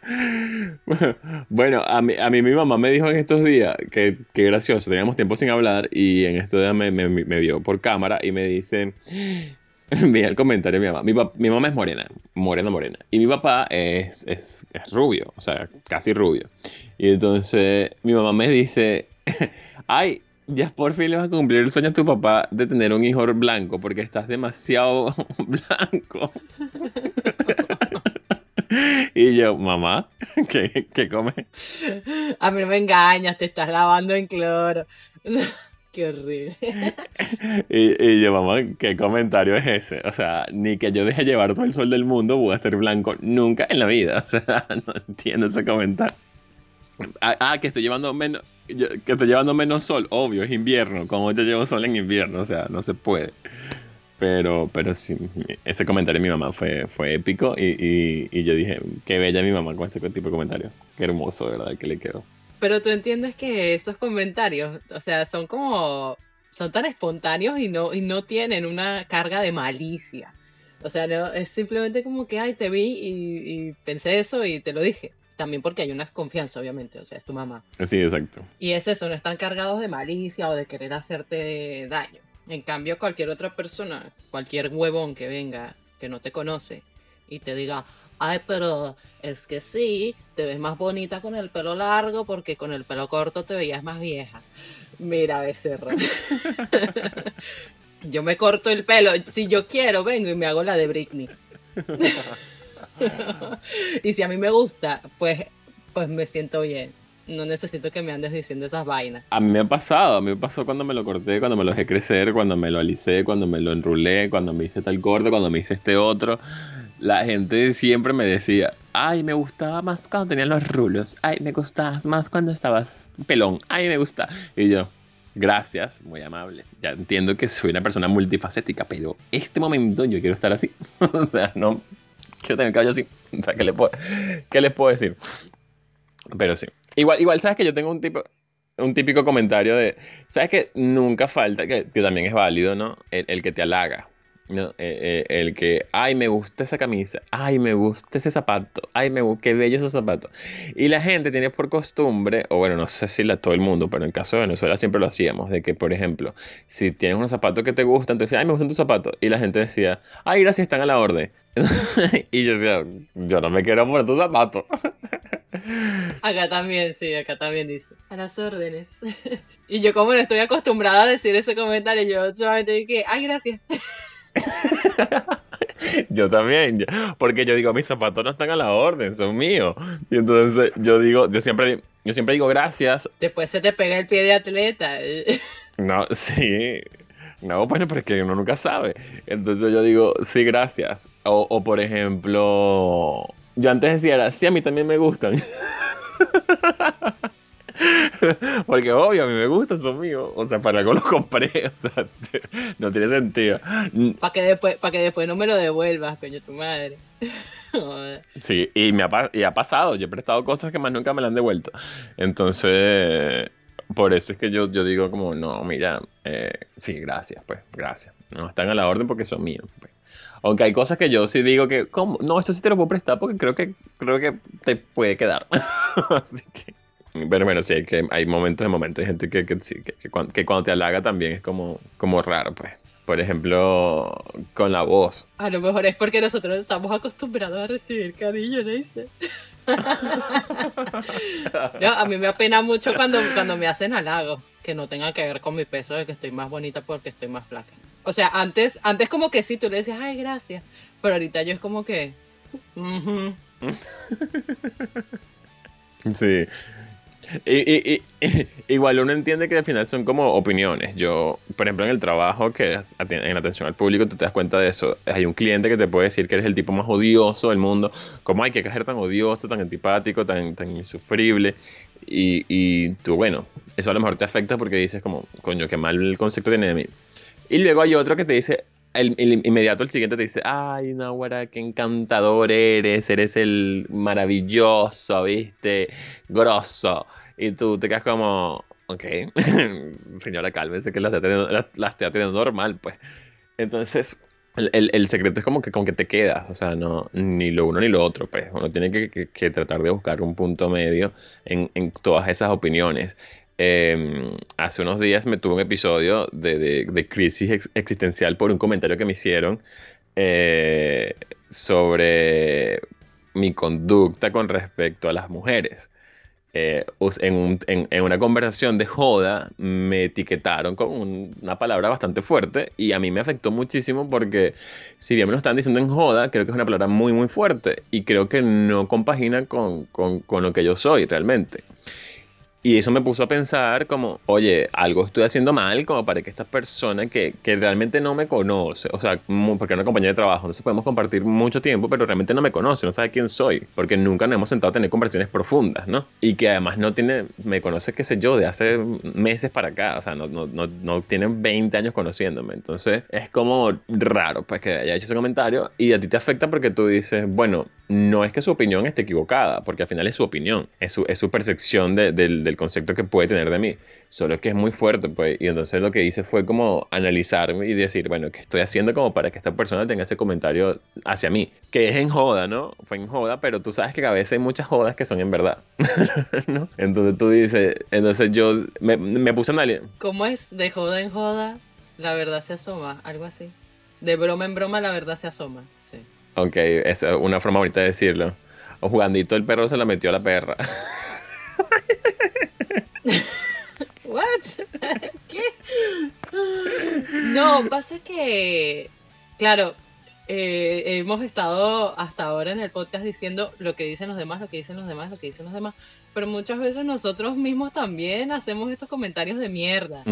[SPEAKER 2] Bueno, a mí, a mí mi mamá me dijo en estos días que, que gracioso, teníamos tiempo sin hablar y en estos días me, me, me vio por cámara y me dice, mira el comentario de mi mamá, mi, mi, mamá es morena, morena, morena, y mi papá es, es, es rubio, o sea, casi rubio. Y entonces mi mamá me dice, ay, ya por fin le vas a cumplir el sueño a tu papá de tener un hijo blanco porque estás demasiado blanco. Y yo, mamá, ¿qué, ¿qué come?
[SPEAKER 1] A mí no me engañas, te estás lavando en cloro. Qué horrible.
[SPEAKER 2] Y, yo, mamá, ¿qué comentario es ese? O sea, ni que yo deje llevar todo el sol del mundo voy a ser blanco nunca en la vida. O sea, no entiendo ese comentario. Ah, ah que estoy llevando menos. que estoy llevando menos sol, obvio, es invierno. Como yo llevo sol en invierno, o sea, no se puede. Pero, pero sí, ese comentario de mi mamá fue, fue épico y, y, yo dije, qué bella mi mamá con ese tipo de comentario. Qué hermoso, de verdad, que le quedó.
[SPEAKER 1] Pero tú entiendes que esos comentarios, o sea, son como, son tan espontáneos y no, y no tienen una carga de malicia. O sea, no, es simplemente como que, ay, te vi y, y pensé eso y te lo dije. También porque hay una confianza, obviamente, o sea, es tu mamá.
[SPEAKER 2] Sí, exacto.
[SPEAKER 1] Y es eso, no están cargados de malicia o de querer hacerte daño. En cambio, cualquier otra persona, cualquier huevón que venga, que no te conoce, y te diga, ay, pero es que sí, te ves más bonita con el pelo largo porque con el pelo corto te veías más vieja. Mira, becerra. yo me corto el pelo, si yo quiero, vengo y me hago la de Britney. y si a mí me gusta, pues, pues me siento bien. No necesito que me andes diciendo esas vainas.
[SPEAKER 2] A mí me ha pasado, a mí me pasó cuando me lo corté, cuando me lo dejé crecer, cuando me lo alicé, cuando me lo enrulé, cuando me hice tal corte, cuando me hice este otro. La gente siempre me decía, ay, me gustaba más cuando tenían los rulos, ay, me gustabas más cuando estabas pelón, ay, me gusta. Y yo, gracias, muy amable. Ya entiendo que soy una persona multifacética, pero este momento yo quiero estar así. o sea, no quiero tener el cabello así. O sea, ¿qué les puedo, qué les puedo decir? Pero sí. Igual, igual sabes que yo tengo un tipo, un típico comentario de, sabes que nunca falta, que, también es válido, ¿no? El, que te halaga. ¿no? Eh, eh, el que, ay, me gusta esa camisa, ay, me gusta ese zapato, ay, me qué bello ese zapato. Y la gente tiene por costumbre, o bueno, no sé si la, todo el mundo, pero en el caso de Venezuela siempre lo hacíamos, de que, por ejemplo, si tienes un zapato que te gusta, entonces, ay, me gustan tus zapatos. Y la gente decía, ay, gracias, están a la orden. y yo decía, yo no me quiero poner tus zapatos.
[SPEAKER 1] Acá también, sí, acá también dice. A las órdenes. y yo como no estoy acostumbrada a decir ese comentario, yo solamente dije, ay, gracias.
[SPEAKER 2] yo también, porque yo digo, mis zapatos no están a la orden, son míos. Y entonces yo digo, yo siempre, yo siempre digo gracias.
[SPEAKER 1] Después se te pega el pie de atleta.
[SPEAKER 2] no, sí. No, bueno, pero es que uno nunca sabe. Entonces yo digo, sí, gracias. O, o por ejemplo, yo antes decía, sí, a mí también me gustan. Porque obvio, a mí me gustan, son míos. O sea, para algo los compré. O sea, no tiene sentido.
[SPEAKER 1] Para que, después, que después no me lo devuelvas, coño, tu madre.
[SPEAKER 2] sí, y me ha, y ha pasado. Yo he prestado cosas que más nunca me las han devuelto. Entonces, por eso es que yo, yo digo como, no, mira, eh, sí, gracias, pues, gracias. No están a la orden porque son míos. Aunque hay cosas que yo sí digo que, ¿cómo? No, esto sí te lo puedo prestar porque creo que, creo que te puede quedar. Pero bueno, sí, hay, que, hay momentos de momentos. Gente que, que, cuando, te halaga también es como, como raro, pues. Por ejemplo, con la voz.
[SPEAKER 1] A lo mejor es porque nosotros estamos acostumbrados a recibir cariño, ¿no dice? no, a mí me apena mucho cuando, cuando me hacen halagos que no tenga que ver con mi peso de que estoy más bonita porque estoy más flaca. O sea, antes, antes como que sí, tú le decías, ay, gracias. Pero ahorita yo es como que...
[SPEAKER 2] sí. Y, igual uno entiende que al final son como opiniones. Yo, por ejemplo, en el trabajo, que en atención al público, tú te das cuenta de eso. Hay un cliente que te puede decir que eres el tipo más odioso del mundo. Como hay que ser tan odioso, tan antipático, tan, tan insufrible. Y, y tú, bueno, eso a lo mejor te afecta porque dices como, coño, qué mal el concepto tiene de mí. Y luego hay otro que te dice, el, inmediato el siguiente te dice, ay, Nahuara, qué encantador eres, eres el maravilloso, viste, grosso. Y tú te quedas como, ok, señora, cálmese que la estoy teniendo, la, estoy teniendo normal, pues. Entonces, el, el, secreto es como que con que te quedas, o sea, no, ni lo uno ni lo otro, pues. Uno tiene que, que, tratar de buscar un punto medio en, en todas esas opiniones. Em, hace unos días me tuve un episodio de, crisis existencial por un comentario que me hicieron eh, sobre mi conducta con respecto a las mujeres. Eh, en, una conversación de joda me etiquetaron con una palabra bastante fuerte y a mí me afectó muchísimo porque si bien me lo están diciendo en joda, creo que es una palabra muy muy fuerte y creo que no compagina con, con lo que yo soy realmente. Y eso me puso a pensar como, oye, algo estoy haciendo mal como para que esta persona que, que realmente no me conoce, o sea, porque es una compañía de trabajo, entonces podemos compartir mucho tiempo, pero realmente no me conoce, no sabe quién soy, porque nunca nos hemos sentado a tener conversaciones profundas, ¿no? Y que además no tiene, me conoce, qué sé yo, de hace meses para acá, o sea, no, no, no, no tiene 20 años conociéndome, entonces es como raro, pues que haya hecho ese comentario y a ti te afecta porque tú dices, bueno, no es que su opinión esté equivocada, porque al final es su opinión, es su, es su percepción de, del, del, concepto que puede tener de mí. Solo es que es muy fuerte, pues, y entonces lo que hice fue como analizarme y decir, bueno, ¿qué estoy haciendo como para que esta persona tenga ese comentario hacia mí? Que es en joda, ¿no? Fue en joda, pero tú sabes que a veces hay muchas jodas que son en verdad, ¿no? Entonces tú dices, entonces yo me, me puse a analizar.
[SPEAKER 1] ¿Cómo es de joda en joda? La verdad se asoma, algo así. De broma en broma la verdad se asoma.
[SPEAKER 2] Ok, es una forma bonita de decirlo. O jugandito el perro se la metió a la perra.
[SPEAKER 1] What? ¿Qué? No, pasa que, claro, eh, hemos estado hasta ahora en el podcast diciendo lo que dicen los demás, lo que dicen los demás, lo que dicen los demás, pero muchas veces nosotros mismos también hacemos estos comentarios de mierda,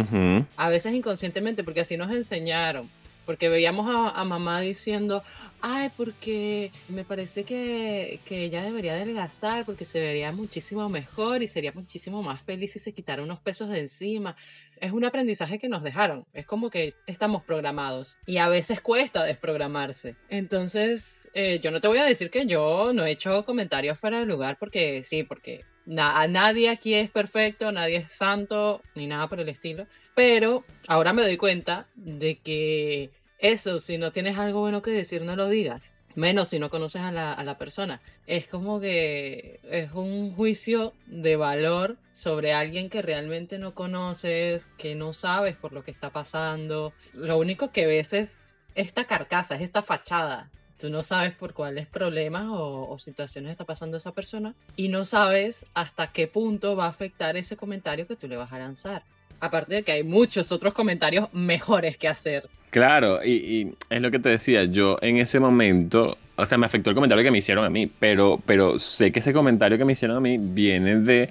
[SPEAKER 1] a veces inconscientemente, porque así nos enseñaron. Porque veíamos a, mamá diciendo, ay, porque me parece que, que, ella debería adelgazar porque se vería muchísimo mejor y sería muchísimo más feliz si se quitara unos pesos de encima. Es un aprendizaje que nos dejaron. Es como que estamos programados y a veces cuesta desprogramarse. Entonces, eh, yo no te voy a decir que yo no he hecho comentarios fuera de lugar porque sí, porque a nadie aquí es perfecto, nadie es santo, ni nada por el estilo. Pero ahora me doy cuenta de que eso, si no tienes algo bueno que decir, no lo digas. Menos si no conoces a la, a la persona. Es como que es un juicio de valor sobre alguien que realmente no conoces, que no sabes por lo que está pasando. Lo único que ves es esta carcasa, es esta fachada Tú no sabes por cuáles problemas o, situaciones está pasando esa persona y no sabes hasta qué punto va a afectar ese comentario que tú le vas a lanzar. Aparte de que hay muchos otros comentarios mejores que hacer.
[SPEAKER 2] Claro, y, es lo que te decía, yo en ese momento, o sea, me afectó el comentario que me hicieron a mí, pero, pero sé que ese comentario que me hicieron a mí viene de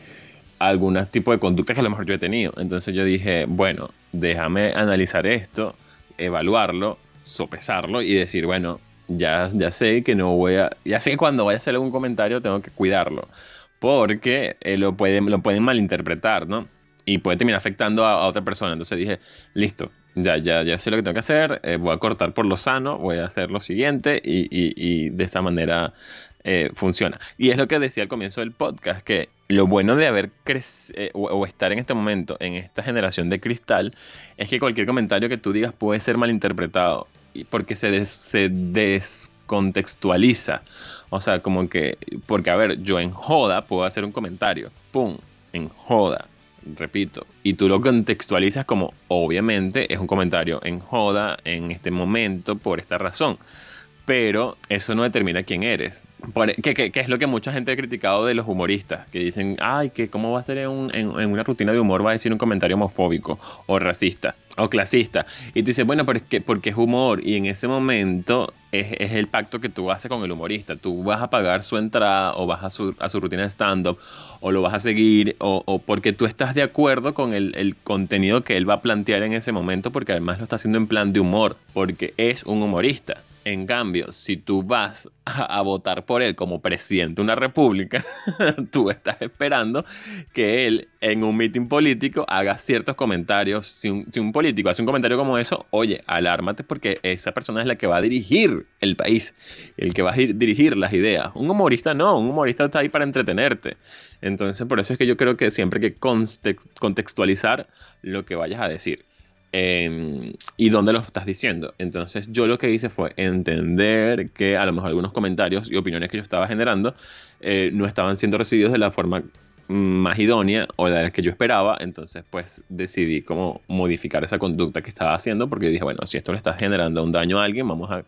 [SPEAKER 2] algún tipo de conducta que a lo mejor yo he tenido. Entonces yo dije, bueno, déjame analizar esto, evaluarlo, sopesarlo y decir, bueno, ya, sé que no voy a, ya sé que cuando vaya a hacer algún comentario tengo que cuidarlo, porque eh, lo, pueden, lo pueden malinterpretar, ¿no? Y puede terminar afectando a, otra persona. Entonces dije, listo, ya, sé lo que tengo que hacer, eh, voy a cortar por lo sano, voy a hacer lo siguiente y, de esta manera eh, funciona. Y es lo que decía al comienzo del podcast, que lo bueno de haber crecido o, estar en este momento, en esta generación de cristal, es que cualquier comentario que tú digas puede ser malinterpretado porque se, se descontextualiza. O sea, como que, porque a ver, yo en joda puedo hacer un comentario, ¡pum! En joda, repito. Y tú lo contextualizas como, obviamente, es un comentario en joda, en este momento, por esta razón pero eso no determina quién eres. Que, es lo que mucha gente ha criticado de los humoristas, que dicen, ay, que cómo va a ser en, una rutina de humor, va a decir un comentario homofóbico o racista o clasista. Y tú dices, bueno, pero es que, porque es humor y en ese momento es, el pacto que tú haces con el humorista. Tú vas a pagar su entrada o vas a su, a su rutina de stand-up o lo vas a seguir o, porque tú estás de acuerdo con el contenido que él va a plantear en ese momento porque además lo está haciendo en plan de humor, porque es un humorista. En cambio, si tú vas a, votar por él como presidente de una república, tú estás esperando que él en un mitin político haga ciertos comentarios. Si un, político hace un comentario como eso, oye, alármate porque esa persona es la que va a dirigir el país, el que va a dirigir las ideas. Un humorista no, un humorista está ahí para entretenerte. Entonces, por eso es que yo creo que siempre hay que contextualizar lo que vayas a decir. Em, y dónde lo estás diciendo. Entonces yo lo que hice fue entender que a lo mejor algunos comentarios y opiniones que yo estaba generando eh, no estaban siendo recibidos de la forma más idónea o de la que yo esperaba. Entonces pues decidí como modificar esa conducta que estaba haciendo porque dije, bueno, si esto le está generando un daño a alguien, vamos a,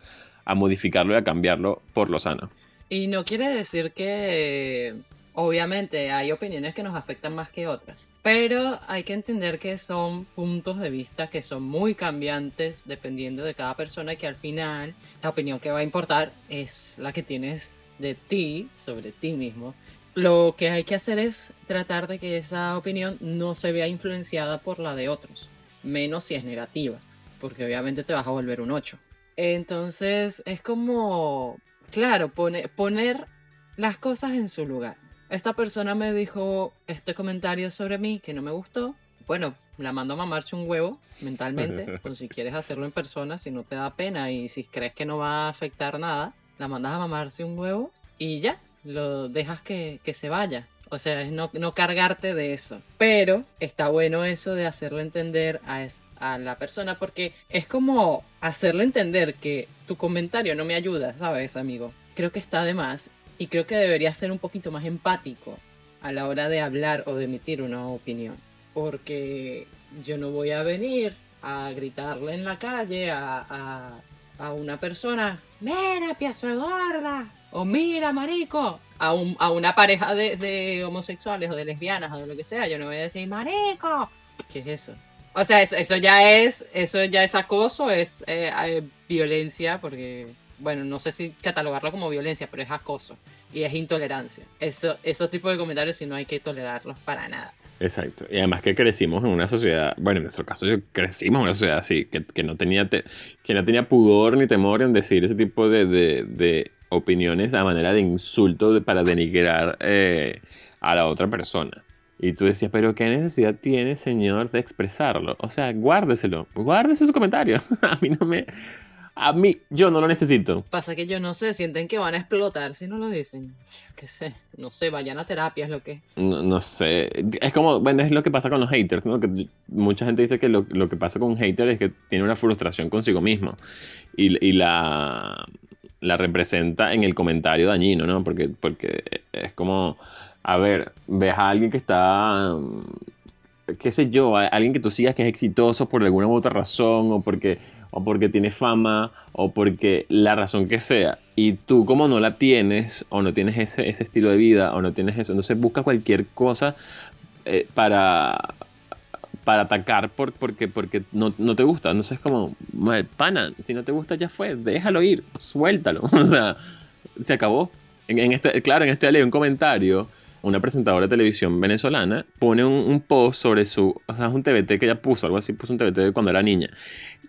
[SPEAKER 2] a modificarlo y a cambiarlo por lo sano.
[SPEAKER 1] Y no quiere decir que Obviamente hay opiniones que nos afectan más que otras, pero hay que entender que son puntos de vista que son muy cambiantes dependiendo de cada persona y que al final la opinión que va a importar es la que tienes de ti sobre ti mismo. lo que hay que hacer es tratar de que esa opinión no se vea influenciada por la de otros, menos si es negativa, porque obviamente te vas a volver un 8. Entonces es como, claro, poner las cosas en su lugar. Esta persona me dijo este comentario sobre mí que no me gustó. Bueno, la mando a mamarse un huevo mentalmente, pues si quieres hacerlo en persona, si no te da pena y si crees que no va a afectar nada, la mandas a mamarse un huevo y ya, lo dejas que, se vaya. O sea, es no, no, cargarte de eso. Pero está bueno eso de hacerle entender a, a, la persona porque es como hacerle entender que tu comentario no me ayuda, ¿sabes, amigo? Creo que está de más y creo que debería ser un poquito más empático a la hora de hablar o de emitir una opinión. Porque yo no voy a venir a gritarle en la calle a, a, una persona, mira, piazo gorda, o mira, marico, a, un, a una pareja de, de, homosexuales o de lesbianas o de lo que sea, yo no voy a decir, marico, ¿qué es eso? O sea, eso, eso ya es, eso ya es acoso, es eh, eh, violencia, porque bueno, no sé si catalogarlo como violencia, pero es acoso y es intolerancia. Eso, esos tipos de comentarios si no hay que tolerarlos para nada.
[SPEAKER 2] Exacto. Y además que crecimos en una sociedad, bueno, en nuestro caso crecimos en una sociedad así, que, que no, tenía que no tenía pudor ni temor en decir ese tipo de, de, de opiniones a manera de insulto para denigrar eh, a la otra persona. Y tú decías, pero ¿qué necesidad tiene, señor, de expresarlo? O sea, guárdeselo, guárdese su comentario. a mí no me, a mí, yo no lo necesito.
[SPEAKER 1] Pasa que yo no sé, sienten que van a explotar si no lo dicen. ¿Qué sé? No sé, vayan a terapia, es lo que.
[SPEAKER 2] No, no, sé. Es como, bueno, es lo que pasa con los haters, ¿no? Que mucha gente dice que lo, lo que pasa con un hater es que tiene una frustración consigo mismo. Y, y la, la representa en el comentario dañino, ¿no? Porque, porque es como, a ver, ves a alguien que está qué sé yo, alguien que tú sigas que es exitoso por alguna u otra razón, o porque, o porque tiene fama, o porque la razón que sea, y tú como no la tienes, o no tienes ese, ese estilo de vida, o no tienes eso, entonces busca cualquier cosa eh, para, para atacar por, porque, porque no, no, te gusta. Entonces es como, pana, si no te gusta ya fue, déjalo ir, suéltalo. o sea, se acabó. En, este, claro, en este leí un comentario una presentadora de televisión venezolana, pone un, post sobre su, o sea, es un TBT que ella puso, algo así, puso un TBT de cuando era niña.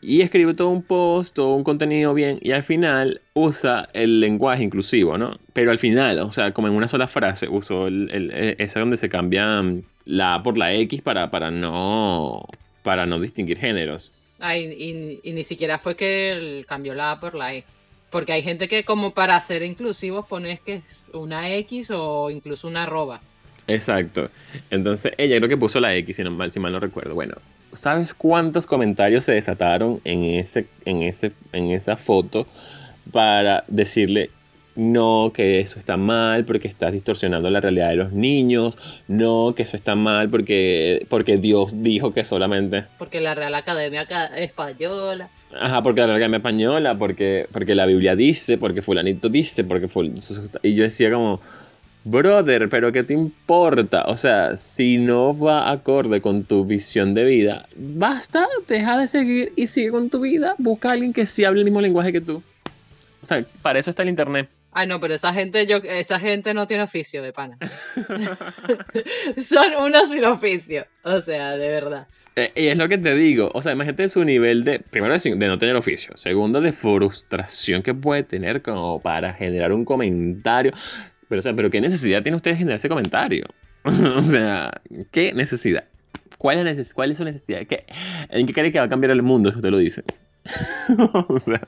[SPEAKER 2] Y escribe todo un post, todo un contenido bien, y al final usa el lenguaje inclusivo, ¿no? Pero al final, o sea, como en una sola frase, usó el, el, e, ese donde se cambia mm, la A por la X para, para, no, para no distinguir géneros.
[SPEAKER 1] y, y, ni siquiera fue que cambió la A por la E. Porque hay gente que como para ser inclusivos pones que es una X o incluso una arroba.
[SPEAKER 2] Exacto. Entonces ella creo que puso la X, si, no, mal, si mal no recuerdo. Bueno, ¿sabes cuántos comentarios se desataron en, ese, en, ese, en esa foto para decirle no, que eso está mal porque estás distorsionando la realidad de los niños, no, que eso está mal porque, porque Dios dijo que solamente...
[SPEAKER 1] Porque la Real Academia Española.
[SPEAKER 2] Ajá, porque la Academia Española, porque, porque la Biblia dice, porque fulanito dice, porque fue... Y yo decía como, brother, pero ¿qué te importa? O sea, si no va acorde con tu visión de vida, basta, deja de seguir y sigue con tu vida, busca a alguien que sí hable el mismo lenguaje que tú. O sea, para eso está el internet.
[SPEAKER 1] Ay, no, pero esa gente, yo, esa gente no tiene oficio de pana. Son unos sin oficio. O sea, de verdad.
[SPEAKER 2] Eh, y es lo que te digo. O sea, imagínate su nivel de. Primero, de, no tener oficio. Segundo, de frustración que puede tener como para generar un comentario. Pero, o sea, ¿pero qué necesidad tiene usted de generar ese comentario? o sea, ¿qué necesidad? ¿Cuál es, ¿Cuál es su necesidad? ¿Qué, ¿En qué cree que va a cambiar el mundo si usted lo dice? o sea,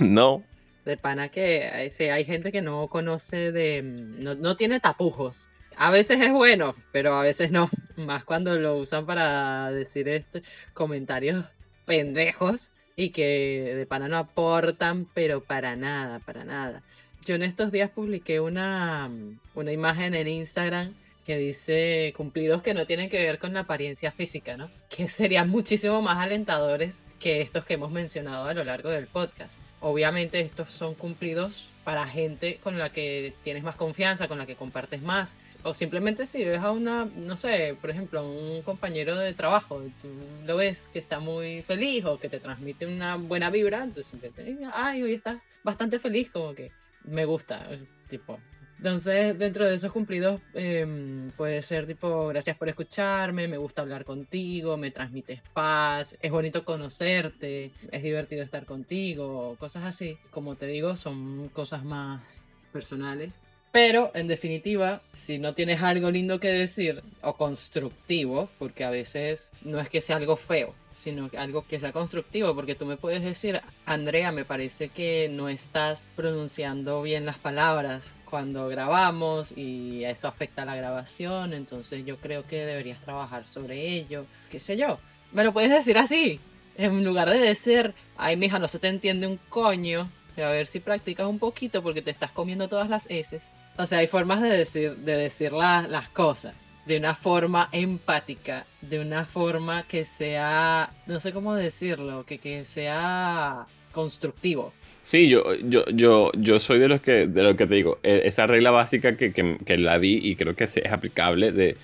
[SPEAKER 2] no
[SPEAKER 1] de pana que eh, hay gente que no conoce de. Mm, no, no, tiene tapujos. A veces es bueno, pero a veces no. Más cuando lo usan para decir este, comentarios pendejos y que de pana no aportan, pero para nada, para nada. Yo en estos días publiqué una, mm, una imagen en Instagram que dice cumplidos que no tienen que ver con la apariencia física, ¿no? Que serían muchísimo más alentadores que estos que hemos mencionado a lo largo del podcast. Obviamente estos son cumplidos para gente con la que tienes más confianza, con la que compartes más, o simplemente si ves a una, no sé, por ejemplo, a un compañero de trabajo, tú lo ves que está muy feliz o que te transmite una buena vibra, entonces simplemente, ay, hoy estás bastante feliz, como que me gusta, tipo, Entonces, dentro de esos cumplidos, em, puede ser tipo, gracias por escucharme, me gusta hablar contigo, me transmites paz, es bonito conocerte, es divertido estar contigo, cosas así. Como te digo, son cosas más personales. Pero, en definitiva, si no tienes algo lindo que decir o constructivo, porque a veces no es que sea algo feo, sino algo que sea constructivo, porque tú me puedes decir, Andrea, me parece que no estás pronunciando bien las palabras cuando grabamos y eso afecta a la grabación, entonces yo creo que deberías trabajar sobre ello, qué sé yo. Me lo puedes decir así, en lugar de decir, ay, mija, no se te entiende un coño, a ver si practicas un poquito porque te estás comiendo todas las heces. O sea, hay formas de decir, de decir las cosas de una forma empática, de una forma que sea, no sé cómo decirlo, que, que sea constructivo.
[SPEAKER 2] Sí, yo, yo, yo, yo soy de los que, de lo que te digo, e, esa regla básica que, que, que la di y creo que es aplicable de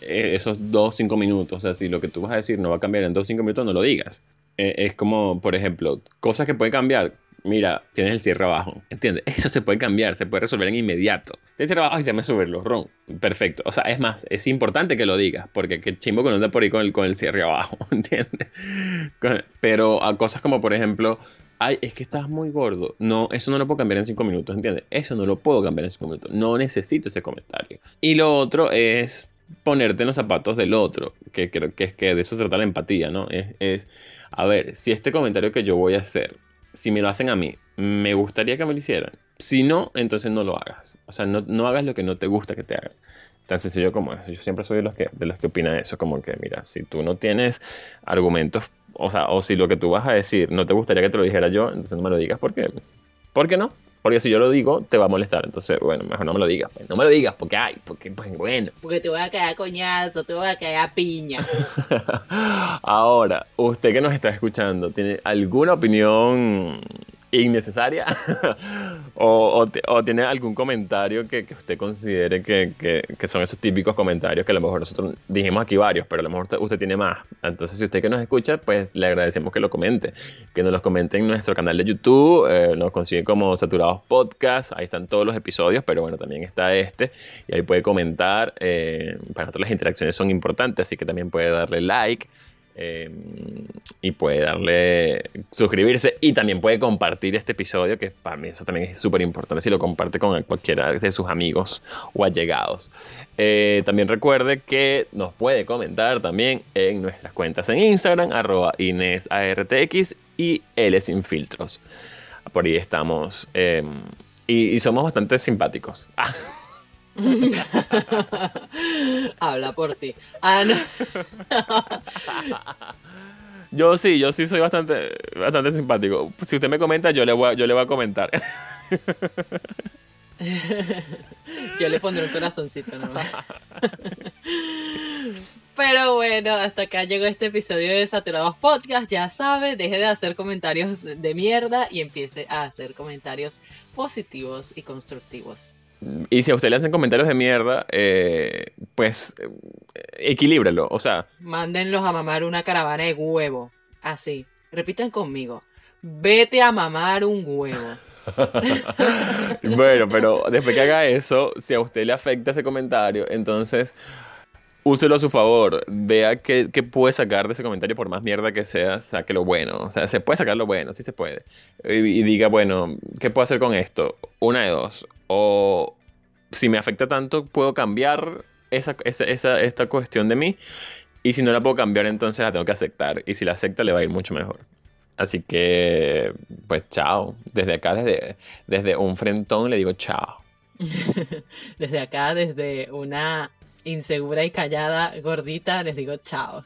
[SPEAKER 2] eh, esos dos, cinco minutos. O sea, si lo que tú vas a decir no va a cambiar en dos, cinco minutos, no lo digas. E, es como, por ejemplo, cosas que pueden cambiar mira, tienes el cierre abajo. ¿Entiendes? Eso se puede cambiar, se puede resolver en inmediato. Tienes cierre abajo y déjame subirlo, ron. Perfecto. O sea, es más, es importante que lo digas, porque qué chimbo que no anda por ahí con el, con el cierre abajo, ¿entiendes? Pero a cosas como, por ejemplo, ay, es que estás muy gordo. No, eso no lo puedo cambiar en cinco minutos, ¿entiendes? Eso no lo puedo cambiar en cinco minutos. No necesito ese comentario. Y lo otro es ponerte en los zapatos del otro, que creo que es que de eso se trata la empatía, ¿no? Es, es, a ver, si este comentario que yo voy a hacer si me lo hacen a mí, me gustaría que me lo hicieran. Si no, entonces no lo hagas. O sea, no, no hagas lo que no te gusta que te hagan. Tan sencillo como eso. Yo siempre soy de los que, de los que opina eso, como que, mira, si tú no tienes argumentos, o sea, o si lo que tú vas a decir no te gustaría que te lo dijera yo, entonces no me lo digas porque, ¿por qué no? Porque si yo lo digo, te va a molestar. Entonces, bueno, mejor no me lo digas. Pues. No me lo digas porque, ay, porque, pues, bueno.
[SPEAKER 1] Porque te voy a quedar coñazo, te voy a quedar piña.
[SPEAKER 2] Ahora, usted que nos está escuchando, ¿tiene alguna opinión innecesaria o, o, tiene algún comentario que, que usted considere que, que, son esos típicos comentarios que a lo mejor nosotros dijimos aquí varios, pero a lo mejor usted, tiene más. Entonces, si usted que nos escucha, pues le agradecemos que lo comente, que nos lo comente en nuestro canal de YouTube, eh, nos consigue como Saturados Podcast, ahí están todos los episodios, pero bueno, también está este y ahí puede comentar. Eh, para nosotros las interacciones son importantes, así que también puede darle like. Em, y puede darle suscribirse y también puede compartir este episodio, que para mí eso también es súper importante si lo comparte con cualquiera de sus amigos o allegados. Eh, también recuerde que nos puede comentar también en nuestras cuentas en Instagram, arroba InesARTX y L sin filtros. Por ahí estamos. Em, y, y, somos bastante simpáticos.
[SPEAKER 1] Habla por ti. Ah,
[SPEAKER 2] yo sí, yo sí soy bastante, bastante simpático. Si usted me comenta, yo le voy a, yo le voy a comentar.
[SPEAKER 1] yo le pondré un corazoncito Pero bueno, hasta acá llegó este episodio de Saturados Podcast. Ya sabe, deje de hacer comentarios de mierda y empiece a hacer comentarios positivos y constructivos.
[SPEAKER 2] Y si a usted le hacen comentarios de mierda, eh, pues eh, equilíbrelo, o sea.
[SPEAKER 1] Mándenlos a mamar una caravana de huevo. Así. Repiten conmigo. Vete a mamar un huevo.
[SPEAKER 2] bueno, pero después que haga eso, si a usted le afecta ese comentario, entonces úselo a su favor. Vea qué, puede sacar de ese comentario, por más mierda que sea, saque lo bueno. O sea, se puede sacar lo bueno, sí se puede. y diga, bueno, ¿qué puedo hacer con esto? Una de dos o si me afecta tanto, puedo cambiar esa, esta cuestión de mí. Y si no la puedo cambiar, entonces la tengo que aceptar. Y si la acepta, le va a ir mucho mejor. Así que, pues chao. Desde acá, desde, desde un frentón, le digo chao.
[SPEAKER 1] desde acá, desde una insegura y callada gordita, les digo chao.